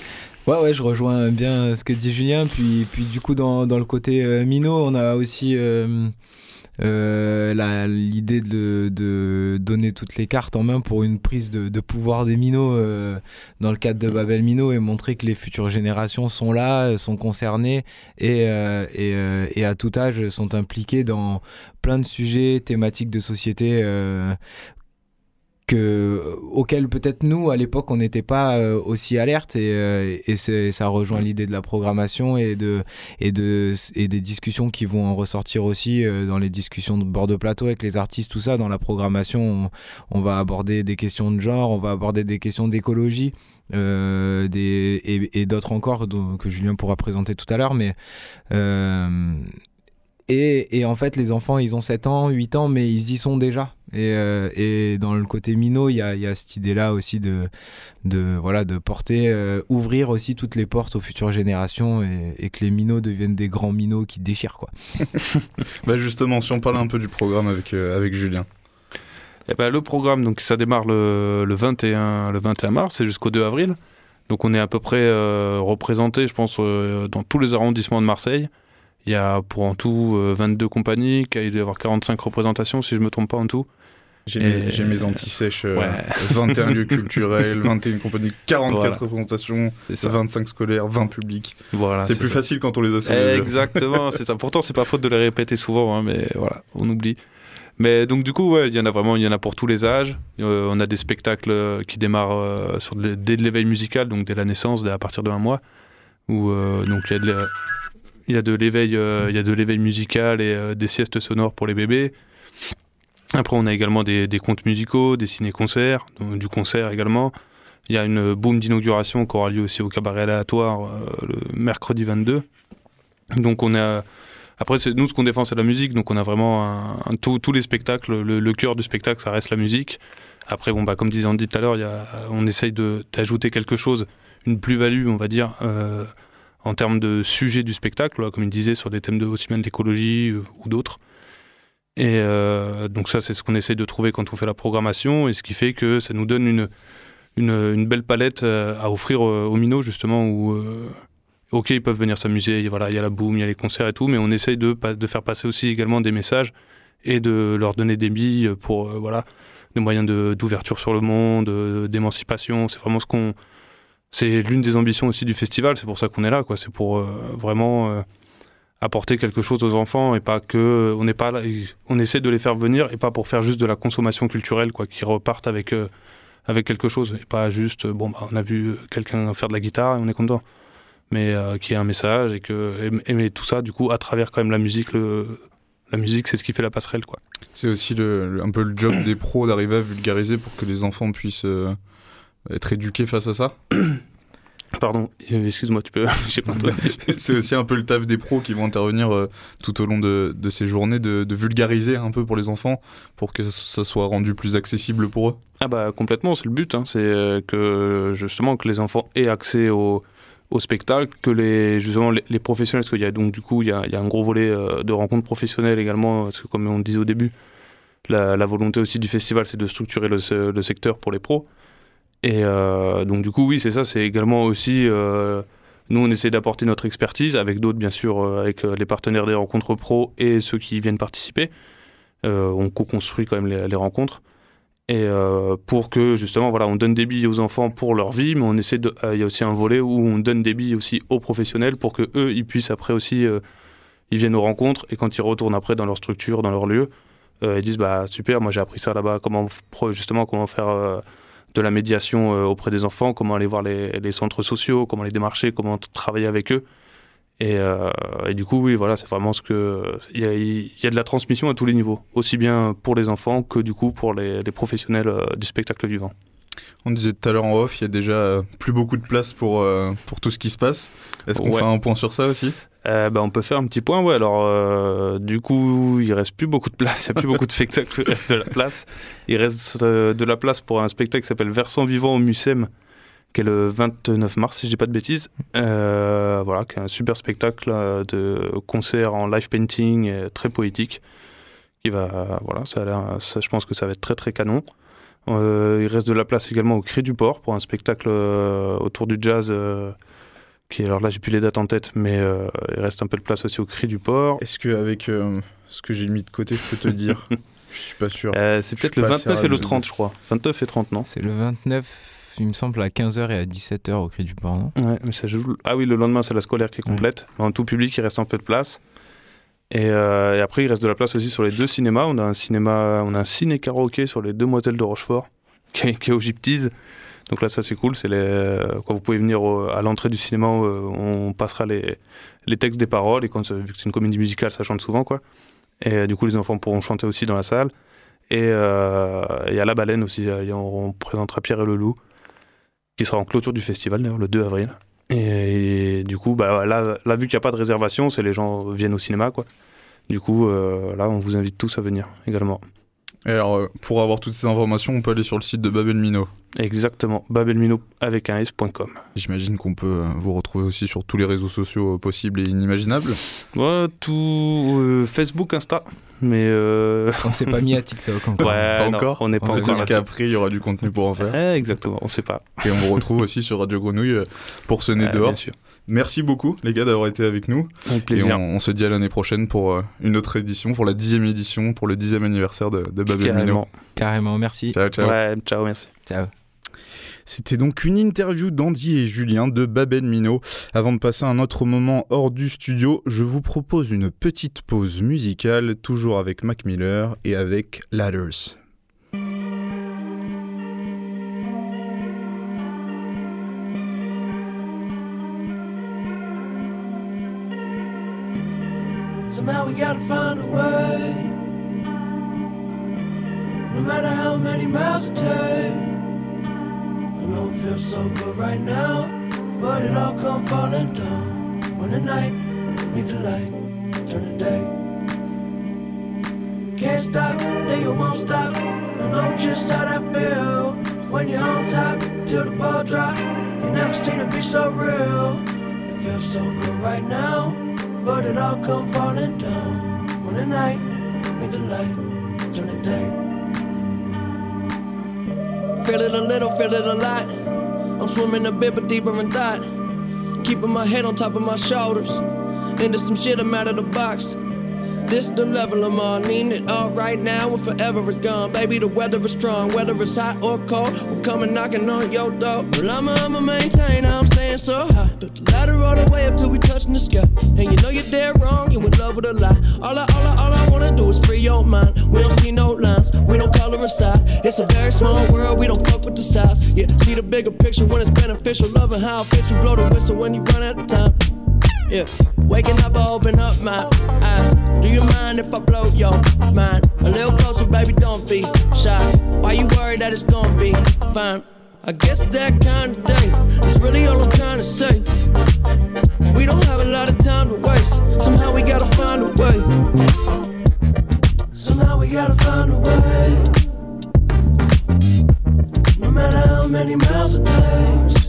Ouais, ouais, je rejoins bien ce que dit Julien. Puis, puis du coup, dans, dans le côté euh, minot, on a aussi euh, euh, l'idée de, de, donner toutes les cartes en main pour une prise de, de pouvoir des minots euh, dans le cadre de Babel Minot et montrer que les futures générations sont là, sont concernées et, euh, et, et, à tout âge sont impliquées dans plein de sujets thématiques de société que, auquel peut-être nous, à l'époque, on n'était pas euh, aussi alerte et, euh, ça rejoint l'idée de la programmation et, de, et, de, et des discussions qui vont en ressortir aussi euh, dans les discussions de bord de plateau avec les artistes, tout ça. Dans la programmation, on, va aborder des questions de genre, on va aborder des questions d'écologie. et, d'autres encore que Julien pourra présenter tout à l'heure mais et, et, en fait, les enfants, ils ont 7 ans, 8 ans, mais ils y sont déjà. Et, euh, et dans le côté minot, il y a, y a, cette idée-là aussi de, de, voilà, de porter, euh, ouvrir aussi toutes les portes aux futures générations et, et, que les minots deviennent des grands minots qui déchirent. Quoi. bah justement, si on parle un peu du programme avec, euh, avec Julien. Et eh ben, le programme, donc, ça démarre le, le, 21, le 21 mars et jusqu'au 2 avril. Donc on est à peu près représenté, je pense, dans tous les arrondissements de Marseille. Il y a pour en tout 22 euh, compagnies, il doit y avoir 45 représentations si je ne me trompe pas en tout. J'ai mes, mes anti-sèches, 21 euh, lieux culturels, 21 compagnies, 44 représentations, 25 scolaires, 20 publics. Voilà, c'est plus facile quand on les a Exactement, c'est ça. Pourtant, c'est pas faute de les répéter souvent, hein, mais voilà, on oublie. Mais donc du coup, ouais, il y en a vraiment, il y en a pour tous les âges. Euh, on a des spectacles qui démarrent sur dès l'éveil musical, donc dès la naissance, à partir de un mois, où donc il y a de il y a de l'éveil, euh, il y a de l'éveil musical et euh, des siestes sonores pour les bébés. Après, on a également des, contes musicaux, des ciné-concerts, du concert également. Il y a une boom d'inauguration qui aura lieu aussi au cabaret aléatoire euh, le mercredi 22. Donc on a après nous ce qu'on défend c'est la musique, donc on a vraiment tous les spectacles, le, cœur du spectacle ça reste la musique. Après bon bah comme disait Andy tout à l'heure, on essaye d'ajouter quelque chose, une plus-value on va dire en termes de sujet du spectacle, comme il disait, sur des thèmes de, aussi bien d'écologie euh, ou d'autres. Et euh, donc ça, c'est ce qu'on essaye de trouver quand on fait la programmation, et ce qui fait que ça nous donne une, une, belle palette euh, à offrir aux minots, justement, où, ok, ils peuvent venir s'amuser, voilà, il y a la boum, il y a les concerts et tout, mais on essaye de, de faire passer aussi également des messages et de leur donner des billes pour, voilà, des moyens d'ouverture sur le monde, d'émancipation, c'est vraiment ce qu'on c'est l'une des ambitions aussi du festival, c'est pour ça qu'on est là, quoi. C'est pour euh, vraiment euh, apporter quelque chose aux enfants et pas que on n'est pas là, on essaie de les faire venir et pas pour faire juste de la consommation culturelle, quoi, qu'ils repartent avec euh, avec quelque chose et pas juste bon bah, on a vu quelqu'un faire de la guitare et on est content, mais qui ait un message et que aimer tout ça du coup à travers quand même la musique la musique, c'est ce qui fait la passerelle, quoi. C'est aussi le, un peu le job des pros d'arriver à vulgariser pour que les enfants puissent être éduqué face à ça Pardon, euh, excuse-moi, tu peux. c'est aussi un peu le taf des pros qui vont intervenir euh, tout au long de, de ces journées, de, vulgariser un peu pour les enfants, pour que ça soit rendu plus accessible pour eux. Ah bah complètement, c'est le but. Hein. c'est euh, que justement que les enfants aient accès au, au spectacle, que les justement les, professionnels, parce qu'il y a donc du coup il y a, il y a un gros volet de rencontres professionnelles également, parce que comme on disait au début, la, la volonté aussi du festival, c'est de structurer le, le secteur pour les pros. Et euh, donc du coup, oui, c'est ça, c'est également aussi euh, Nous, on essaie d'apporter notre expertise avec d'autres, bien sûr, euh, avec les partenaires des rencontres pro et ceux qui viennent participer. On co-construit quand même les, rencontres. Et pour que justement, voilà, on donne des billes aux enfants pour leur vie, mais on essaie de. Il y a aussi un volet où on donne des billes aussi aux professionnels pour que eux, ils puissent après aussi, ils viennent aux rencontres et quand ils retournent après dans leur structure, dans leur lieu, ils disent bah super, moi j'ai appris ça là-bas, comment justement comment faire de la médiation euh, auprès des enfants, comment aller voir les, les centres sociaux, comment les démarcher, comment travailler avec eux. Et, euh, et du coup, oui, voilà, c'est vraiment ce que. Il y, a, il y a de la transmission à tous les niveaux, aussi bien pour les enfants que du coup pour les, les professionnels euh, du spectacle vivant. On disait tout à l'heure en off, il y a déjà plus beaucoup de place pour, euh, pour tout ce qui se passe. Est-ce qu'on Ouais. fait un point sur ça aussi? Euh, bah, on peut faire un petit point, ouais. Alors, euh, du coup, il reste plus beaucoup de place, il n'y a plus beaucoup de spectacles, il reste de la place. Il reste euh, de la place pour un spectacle qui s'appelle Versant Vivant au Mucem, qui est le 29 mars, si je dis pas de bêtises. Euh, voilà, qui est un super spectacle euh, de concert en live painting, euh, très poétique. Qui va, voilà, ça a ça, je pense que ça va être très très canon. Il reste de la place également au Cri du Port pour un spectacle autour du jazz. Qui, alors là, j'ai plus les dates en tête, mais euh, il reste un peu de place aussi au Cri du Port. Est-ce qu'avec euh, ce que j'ai mis de côté, je peux te dire? Je suis pas sûr. Euh, c'est peut-être le pas assez 29 et le rapide. 30, je crois. 29 et 30, non? C'est le 29, il me semble, à 15h et à 17h au Cri du Port, non? Ouais, mais ça joue. Ah oui, le lendemain, c'est la scolaire qui est complète. Mais en tout public, il reste un peu de place. Et, euh, et après, il reste de la place aussi sur les deux cinémas. On a un cinéma, on a un ciné karaoké sur les Demoiselles de Rochefort, qui est, qui est au Gyptise. Donc là, ça c'est cool. C'est les, quand vous pouvez venir à l'entrée du cinéma, euh, on passera les, les textes des paroles. Et quand, euh, vu que c'est une comédie musicale, ça chante souvent, quoi. Et euh, du coup, les enfants pourront chanter aussi dans la salle. Et euh, il y a la baleine aussi. euh, on présentera Pierre et le loup, qui sera en clôture du festival d'ailleurs le 2 avril. Et, du coup, bah, là, vu qu'il n'y a pas de réservation, c'est les gens viennent au cinéma, quoi. Du coup, euh, là, on vous invite tous à venir également. Et alors, euh, pour avoir toutes ces informations, on peut aller sur le site de Babel Mino. Exactement, babelmino avec un s.com. J'imagine qu'on peut euh, vous retrouver aussi sur tous les réseaux sociaux euh, possibles et inimaginables. Ouais, tout euh, Facebook, Insta, mais euh, On s'est pas mis à TikTok encore. ouais, pas non, encore on n'est pas encore Peut-être là. qu'après, il y aura du contenu pour en faire. Ouais, exactement, on sait pas. Et on vous retrouve aussi sur Radio Grenouille pour ce nez Ouais, dehors. bien sûr. Merci beaucoup, les gars, d'avoir été avec nous. Avec Et plaisir. on, on se dit à l'année prochaine pour une autre édition, pour la dixième édition, pour le dixième anniversaire de, de Babel Mino. Carrément. Carrément, merci. Ciao, ciao. Ouais, ciao, merci. Ciao. C'était donc une interview d'Andy et Julien de Babel Mino. Avant de passer à un autre moment hors du studio, je vous propose une petite pause musicale, toujours avec Mac Miller et avec Ladders. We gotta find a way. No matter how many miles it takes. It feels so good right now, but it all come falling down. When the night meet the light, turn the day. Can't stop, then you won't stop. I know just how that feel. When you're on top, till the ball drop. You never seen it be so real. It feels so good right now, but it all come falling down. When the night meet the light, turn the day. Feel it a little, feel it a lot. I'm swimming a bit, but deeper in thought. Keeping my head on top of my shoulders. Into some shit I'm out of the box. This the level I'm on, need it all right now and forever is gone. Baby, the weather is strong, whether it's hot or cold. We're coming knocking on your door. Well, I'ma, I'ma maintain, I'm staying so high. Put the ladder all the way up till we touching the sky. And you know you're dead wrong, you in love with a lie. All I, all I, all I wanna do is free your mind. We don't see no lines, we don't color inside. It's a very small world, we don't fuck with the size. Yeah, see the bigger picture when it's beneficial. Loving how it fits you, blow the whistle when you run out of time. Yeah, waking up, I open up my eyes. Do you mind if I blow your mind? A little closer, baby, don't be shy. Why you worried that it's gonna be fine? I guess that kind of day is really all I'm trying to say. We don't have a lot of time to waste. Somehow we gotta find a way. Somehow we gotta find a way. No matter how many miles it takes.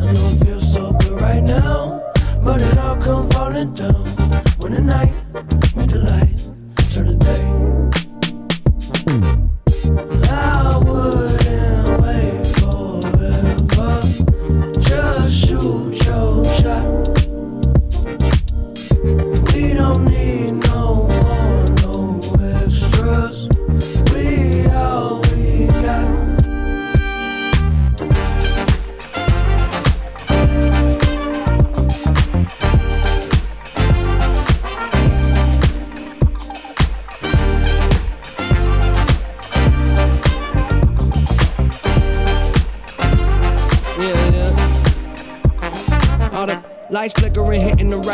I know it feels so good right now, but it all come falling down when the night meet the light, turn the day.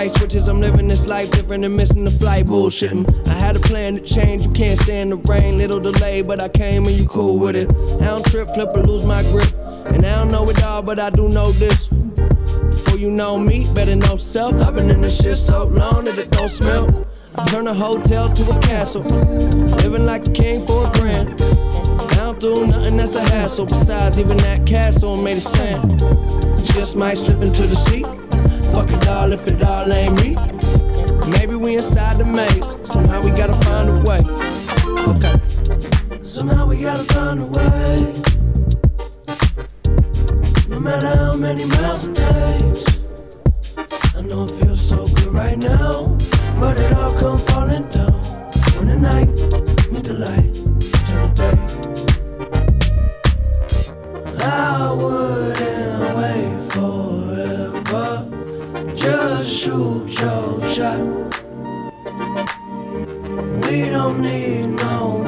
Switches. I'm living this life different and missing the flight bullshitting. I had a plan to change, you can't stand the rain. Little delay, but I came and you cool with it. I don't trip, flip, or lose my grip. And I don't know it all, but I do know this. Before you know me, better know self. I've been in this shit so long that it don't smell. I turn a hotel to a castle. Living like a king for a grand. I don't do nothing that's a hassle. Besides, even that castle made of sand. Just might slip into the sea. Fuck it all if it all ain't me. Maybe we inside the maze. Somehow we gotta find a way. Okay. Somehow we gotta find a way. No matter how many miles it takes. I know it feels so good right now. But it all come falling down. When the night meet the light, turn the day. I wouldn't wait. 这树抽象。We don't need no.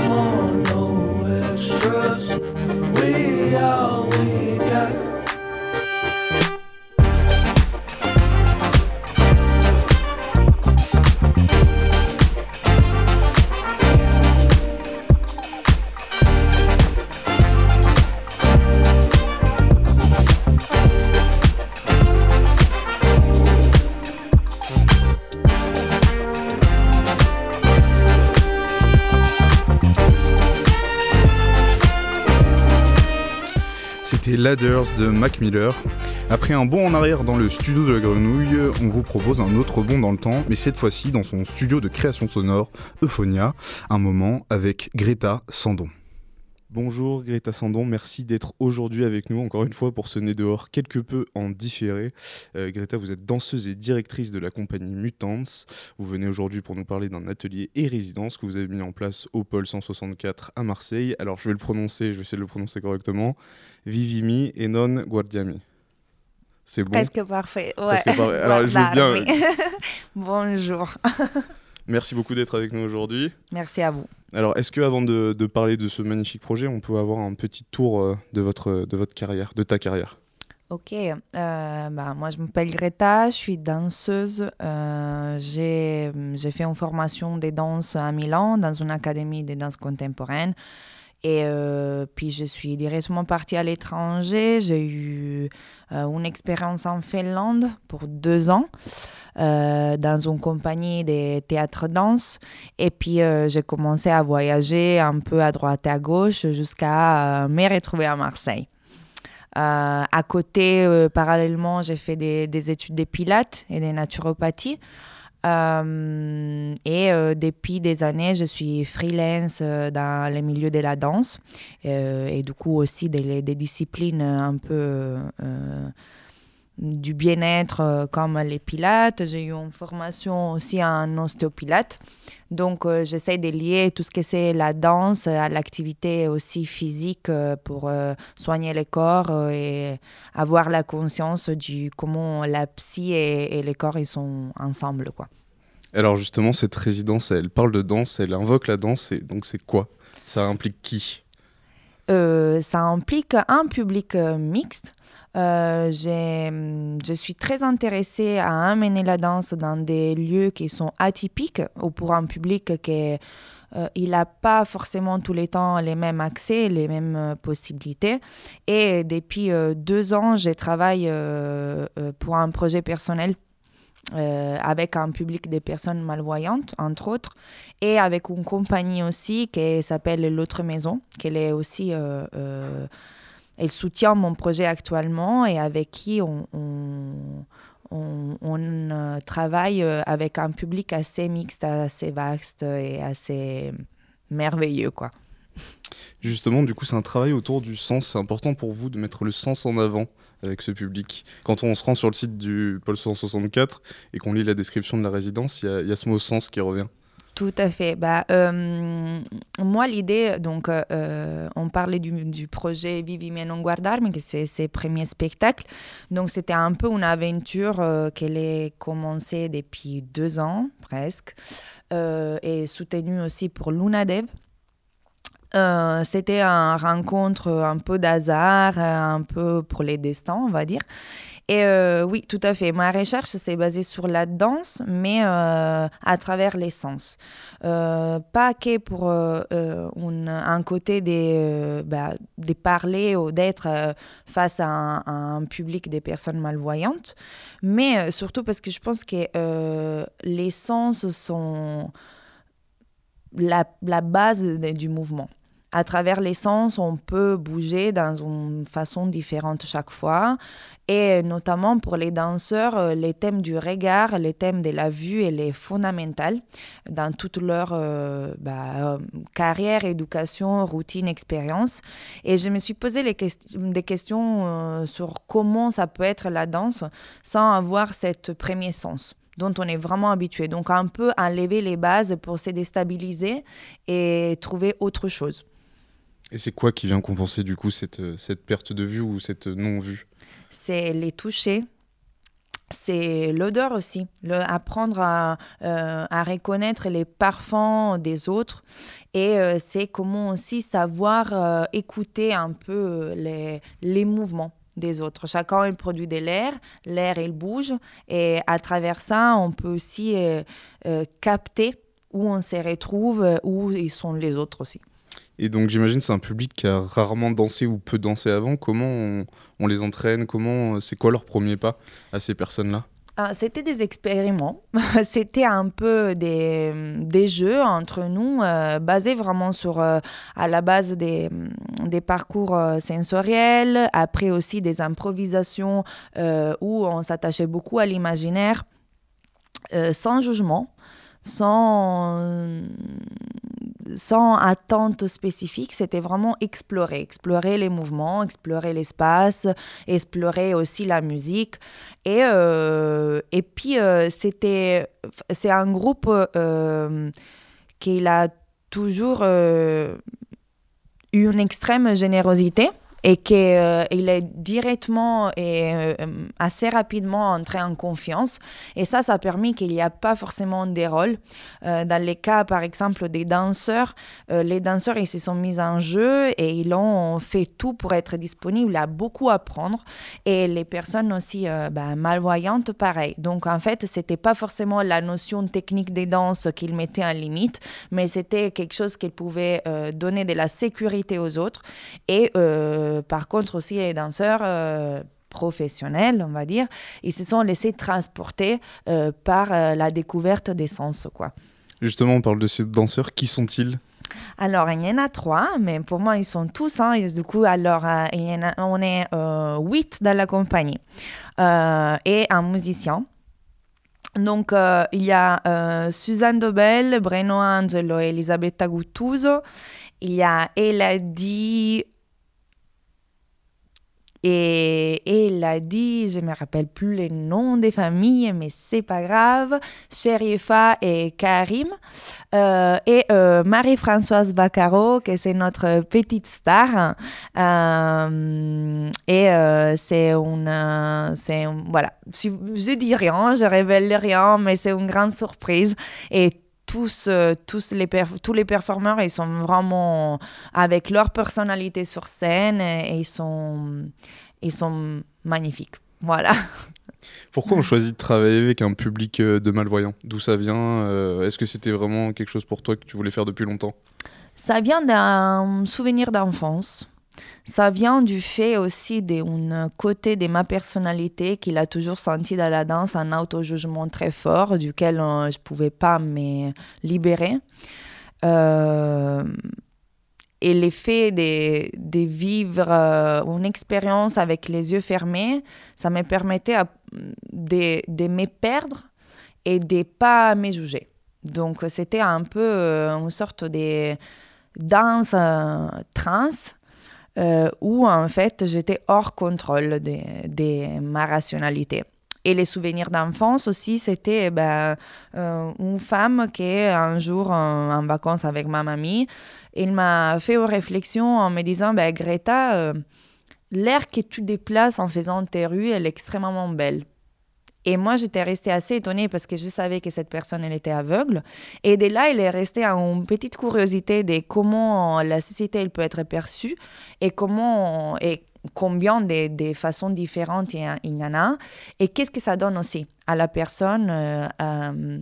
C'était Ladders de Mac Miller. Après un bond en arrière dans le studio de la grenouille, on vous propose un autre bond dans le temps, mais cette fois-ci dans son studio de création sonore, Euphonia, un moment avec Greta Sandon. Bonjour Greta Sandon, merci d'être aujourd'hui avec nous encore une fois pour ce nez dehors quelque peu en différé. Euh, Greta, vous êtes danseuse et directrice de la compagnie Mutants. Vous venez aujourd'hui pour nous parler d'un atelier et résidence que vous avez mis en place au pôle 164 à Marseille. Alors je vais le prononcer, je vais essayer de le prononcer correctement. Vivimi et non guardiami. C'est bon? Presque parfait. Ouais. Presque parfait. Alors je veux bien. Bonjour. Merci beaucoup d'être avec nous aujourd'hui. Merci à vous. Alors, est-ce que avant de, de parler de ce magnifique projet, on peut avoir un petit tour euh, de votre, de votre carrière, de ta carrière? Ok, euh, bah, moi je m'appelle Greta, je suis danseuse. Euh, j'ai j'ai fait une formation de danse à Milan dans une académie de danse contemporaine. Et euh, puis je suis directement partie à l'étranger. J'ai eu euh, une expérience en Finlande pour deux ans euh, dans une compagnie de théâtre-danse. Et puis j'ai commencé à voyager un peu à droite et à gauche jusqu'à me retrouver à Marseille. À côté, parallèlement, j'ai fait des, des études de pilates et de naturopathie. Euh, et euh, depuis des années, je suis freelance euh, dans le milieu de la danse et du coup aussi des, des disciplines un peu du bien-être euh, comme les pilates. J'ai eu une formation aussi en ostéopilate. Donc euh, j'essaie de lier tout ce que c'est la danse à l'activité aussi physique euh, pour soigner le corps et avoir la conscience du comment la psy et, et le corps ils sont ensemble quoi. Alors justement, cette résidence, elle parle de danse, elle invoque la danse, donc c'est quoi? Ça implique qui? Ça implique un public euh, mixte. Euh, je suis très intéressée à amener la danse dans des lieux qui sont atypiques ou pour un public qui euh, n'a pas forcément tous les temps les mêmes accès, les mêmes euh, possibilités. Et depuis euh, deux ans, je travaille euh, euh, pour un projet personnel euh, avec un public de personnes malvoyantes, entre autres, et avec une compagnie aussi qui s'appelle L'autre maison, qu'elle est aussi... euh, euh, elle soutient mon projet actuellement et avec qui on, on, on- travaille avec un public assez mixte, assez vaste et assez merveilleux, quoi. Justement, du coup, c'est un travail autour du sens. C'est important pour vous de mettre le sens en avant avec ce public. Quand on se rend sur le site du pôle 164 et qu'on lit la description de la résidence, il y, a- ce mot sens qui revient. Tout à fait. Bah, euh, moi, l'idée, donc, euh, euh, on parlait du, projet Vivi mais non guardarmi, que c'est ses premiers spectacles. Donc, c'était un peu une aventure qu'elle a commencé depuis deux ans, presque, et soutenue aussi pour Luna Dev. Euh, c'était une rencontre un peu d'hasard, un peu pour les destins, on va dire. Et euh, oui, tout à fait. Ma recherche s'est basée sur la danse, mais euh, à travers les sens. pas que pour un, côté des, bah, des parler ou d'être face à un, public des personnes malvoyantes, mais surtout parce que je pense que les sens sont la, la base du mouvement à travers les sens, on peut bouger dans une façon différente chaque fois. Et notamment pour les danseurs, euh, les thèmes du regard, les thèmes de la vue, elle est fondamentale dans toute leur euh, bah, carrière, éducation, routine, expérience. Et je me suis posé des questions euh, sur comment ça peut être la danse sans avoir cette premier sens dont on est vraiment habitué. Donc un peu enlever les bases pour se déstabiliser et trouver autre chose. Et c'est quoi qui vient compenser du coup cette, euh, cette perte de vue ou cette non-vue? C'est les toucher, c'est l'odeur aussi, apprendre à, euh, à, reconnaître les parfums des autres. Et euh, c'est comment aussi savoir écouter un peu les, les mouvements des autres. Chacun il produit de l'air, l'air il bouge. Et à travers ça on peut aussi capter où on se retrouve, où ils sont les autres aussi. Et donc j'imagine c'est un public qui a rarement dansé ou peu dansé avant. Comment on, les entraîne? Comment c'est quoi leur premier pas à ces personnes-là? Ah, c'était des expériments, c'était un peu des, des, jeux entre nous, euh, basés vraiment sur, euh, à la base des, des parcours euh, sensoriels, après aussi des improvisations où on s'attachait beaucoup à l'imaginaire, sans jugement, sans sans attente spécifique, c'était vraiment explorer, explorer les mouvements, explorer l'espace, explorer aussi la musique. Et, euh, et puis, euh, c'était, c'est un groupe euh, qui a toujours eu une extrême générosité et qu'il euh, est directement et euh, assez rapidement entré en confiance. Et ça, ça a permis qu'il n'y a pas forcément des rôles. Euh, dans les cas, par exemple, des danseurs, les danseurs, ils se sont mis en jeu et ils ont fait tout pour être disponibles à beaucoup apprendre. Et les personnes aussi ben, malvoyantes, pareil. Donc, en fait, c'était pas forcément la notion technique des danses qu'ils mettaient en limite, mais c'était quelque chose qu'ils pouvaient donner de la sécurité aux autres. Et par contre, aussi les danseurs euh, professionnels, on va dire, ils se sont laissés transporter euh, par la découverte des sens. Quoi. Justement, on parle de ces danseurs. Qui sont-ils? Alors, il y en a trois, mais pour moi, ils sont tous. Hein, du coup, alors, il y en a, on est huit dans la compagnie et un musicien. Donc, il y a Suzanne Dobel, Breno Angelo et Elisabetta Guttuso. Il y a Elodie et, il a dit, je me rappelle plus les noms des familles, mais c'est pas grave, Sherifa et Karim, euh, et euh, Marie-Françoise Baccaro, que c'est notre petite star. Euh, et c'est une, c'est voilà, je, je dis rien, je révèle rien, mais c'est une grande surprise. Et tous, tous les tous les performeurs, ils sont vraiment avec leur personnalité sur scène et, ils, sont, ils sont magnifiques. Voilà. Pourquoi on choisit de travailler avec un public euh, de malvoyants? D'où ça vient euh, Est-ce que c'était vraiment quelque chose pour toi que tu voulais faire depuis longtemps? Ça vient d'un souvenir d'enfance. Ça vient du fait aussi d'un côté de ma personnalité qu'il a toujours senti dans la danse un auto-jugement très fort duquel euh, je ne pouvais pas me libérer. Euh, et l'effet de, de, vivre euh, une expérience avec les yeux fermés, ça me permettait de, de me perdre et de ne pas me juger. Donc c'était un peu une sorte de danse trans euh, où en fait j'étais hors contrôle de, ma rationalité. Et les souvenirs d'enfance aussi, c'était ben, euh, une femme qui, un jour, en, vacances avec ma mamie, il m'a fait une réflexion en me disant ben, Greta, euh, l'air que tu déplaces en faisant tes rues, elle est extrêmement belle. Et moi, j'étais restée assez étonnée parce que je savais que cette personne, elle était aveugle. Et de là, il est resté une petite curiosité de comment la elle peut être perçue et comment... Et combien de, façons différentes il y en a et qu'est-ce que ça donne aussi à la personne euh, euh,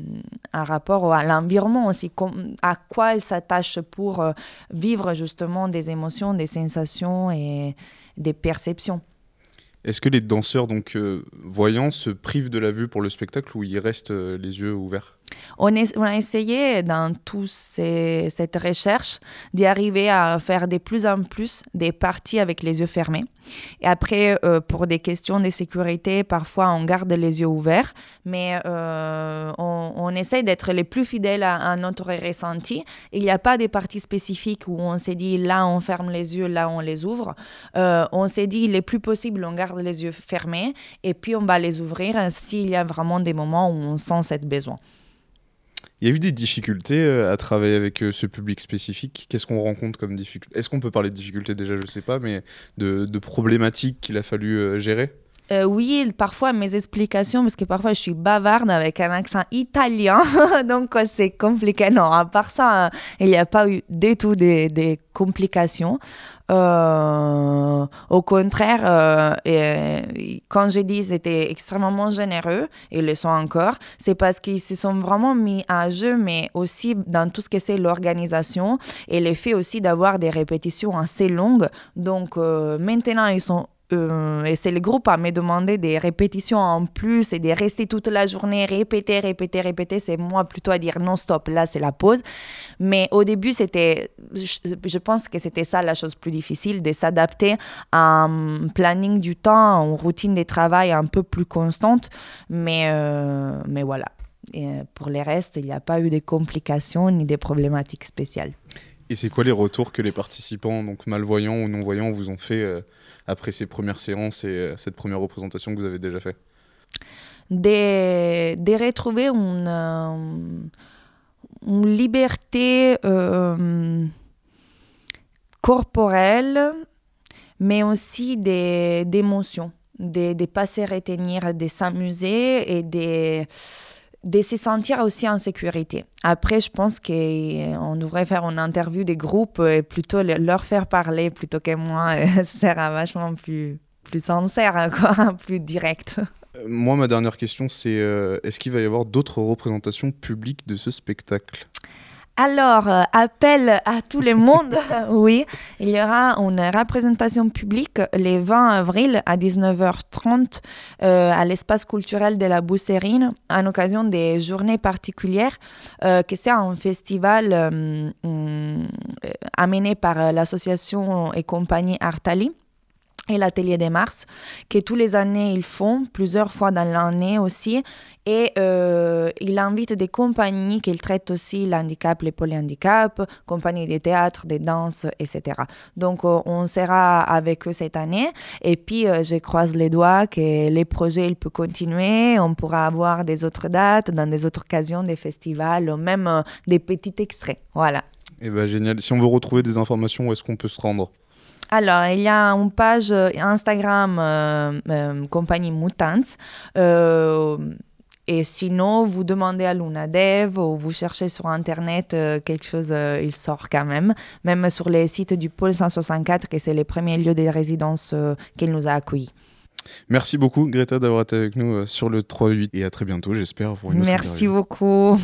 un rapport à l'environnement aussi, à quoi elle s'attache pour euh, vivre justement des émotions, des sensations et des perceptions? Est-ce que les danseurs donc voyants se privent de la vue pour le spectacle ou ils restent les yeux ouverts? On, a essayé dans toute cette recherche d'y arriver à faire de plus en plus des parties avec les yeux fermés. Et après, euh, pour des questions de sécurité, parfois on garde les yeux ouverts, mais euh, on, essaie d'être les plus fidèles à, notre ressenti. Il n'y a pas des parties spécifiques où on s'est dit là on ferme les yeux, là on les ouvre. Euh, on s'est dit le plus possible on garde les yeux fermés et puis on va les ouvrir s'il y a vraiment des moments où on sent cette besoin. Il y a eu des difficultés euh, à travailler avec euh, ce public spécifique. Qu'est-ce qu'on rencontre comme difficulté? Est-ce qu'on peut parler de difficultés? Déjà Je ne sais pas, mais de, problématiques qu'il a fallu euh, oui, parfois mes explications, parce que parfois je suis bavarde avec un accent italien, donc c'est compliqué. Non, à part ça, il n'y a pas eu du tout des complications. Euh, au contraire, euh, quand j'ai dit c'était extrêmement généreux, ils le sont encore, c'est parce qu'ils se sont vraiment mis à jeu, mais aussi dans tout ce que c'est l'organisation et le fait aussi d'avoir des répétitions assez longues. Donc euh, maintenant, ils sont euh, et c'est le groupe à me demander des répétitions en plus et de rester toute la journée, répéter, répéter, répéter. C'est moi plutôt à dire non, stop, là c'est la pause. Mais au début, c'était, je, pense que c'était ça la chose plus difficile, de s'adapter à un planning du temps, une routine de travail un peu plus constante. Mais, euh, mais voilà. Euh, pour les restes, il n'y a pas eu de complications ni de problématiques spéciales. Et c'est quoi les retours que les participants, donc malvoyants ou non-voyants, vous ont fait après ces premières séances et euh, cette première représentation que vous avez déjà fait de, retrouver une, euh, une liberté euh, corporelle, mais aussi d'émotions, de, de, pas se retenir, de s'amuser et de de se sentir aussi en sécurité. Après, je pense qu'on devrait faire une interview des groupes et plutôt leur faire parler plutôt que moi. Ça sera vachement plus, plus sincère, quoi, plus direct. Euh, moi, ma dernière question, c'est euh, est-ce qu'il va y avoir d'autres représentations publiques de ce spectacle? Alors, euh, appel à tout le monde. oui, il y aura une représentation publique le 20 avril à 19h30 euh, à l'espace culturel de la Bousserine en occasion des journées particulières, euh, que c'est un festival amené par l'association et compagnie Artali et l'atelier des Mars, que tous les années ils font, plusieurs fois dans l'année aussi. Et euh, il invite des compagnies qui traitent aussi l'handicap, les polyhandicaps, compagnies de théâtre, de danse, etc. Donc euh, on sera avec eux cette année. Et puis euh, je croise les doigts que les projets ils peuvent continuer. On pourra avoir des autres dates dans des autres occasions, des festivals, même des petits extraits. Voilà. Et eh ben génial. Si on veut retrouver des informations, où est-ce qu'on peut se rendre? Alors, il y a une page Instagram euh, euh, compagnie Mutants. Euh, et sinon, vous demandez à Lunadev ou vous cherchez sur Internet quelque chose, il sort quand même. Même sur les sites du Pôle 164, que c'est les premiers lieux de résidence qu'il nous a accueillis. Merci beaucoup, Greta, d'avoir été avec nous sur le 3-8 et à très bientôt, j'espère, pour une Merci beaucoup.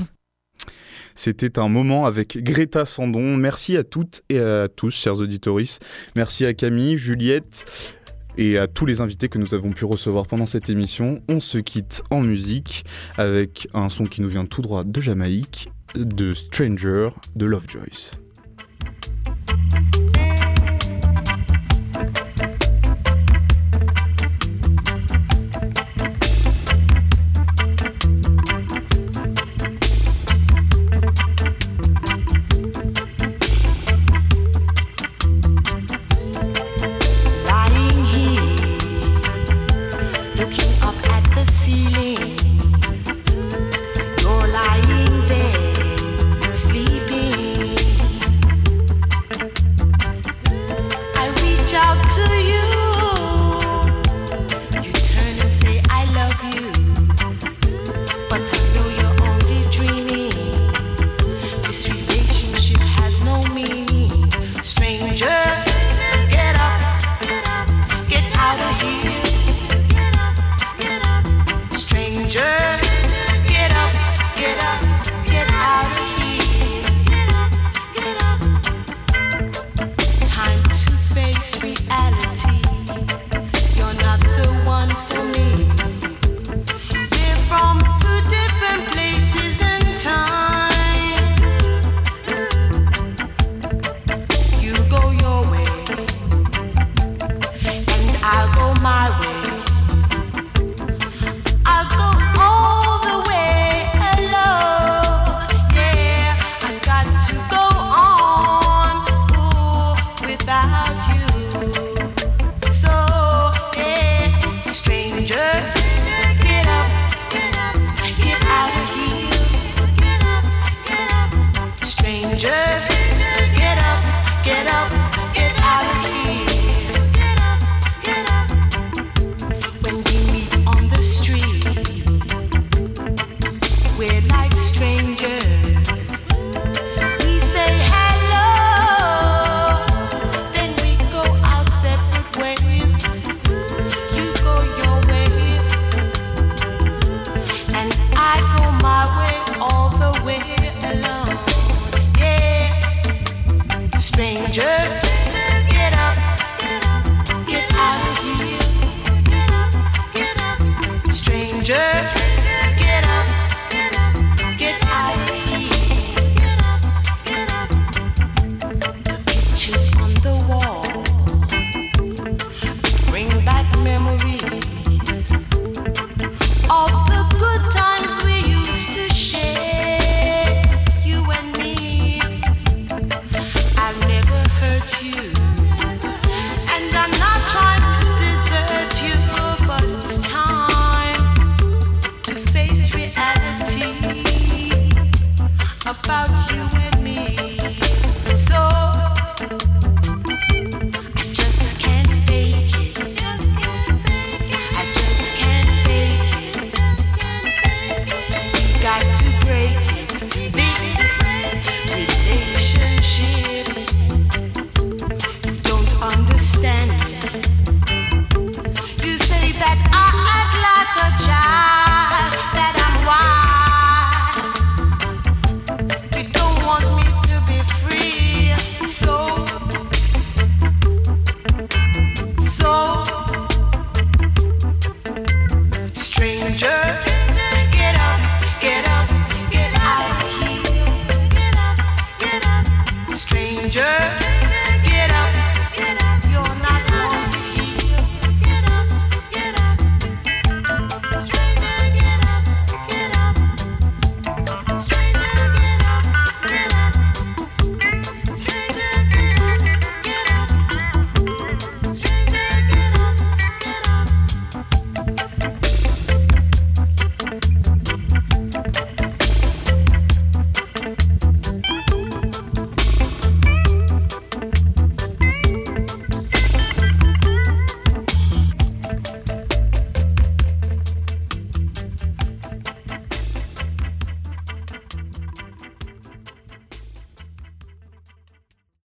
C'était un moment avec Greta Sandon. Merci à toutes et à tous, chers auditoris. Merci à Camille, Juliette et à tous les invités que nous avons pu recevoir pendant cette émission. On se quitte en musique avec un son qui nous vient tout droit de Jamaïque, de Stranger, de Lovejoyce.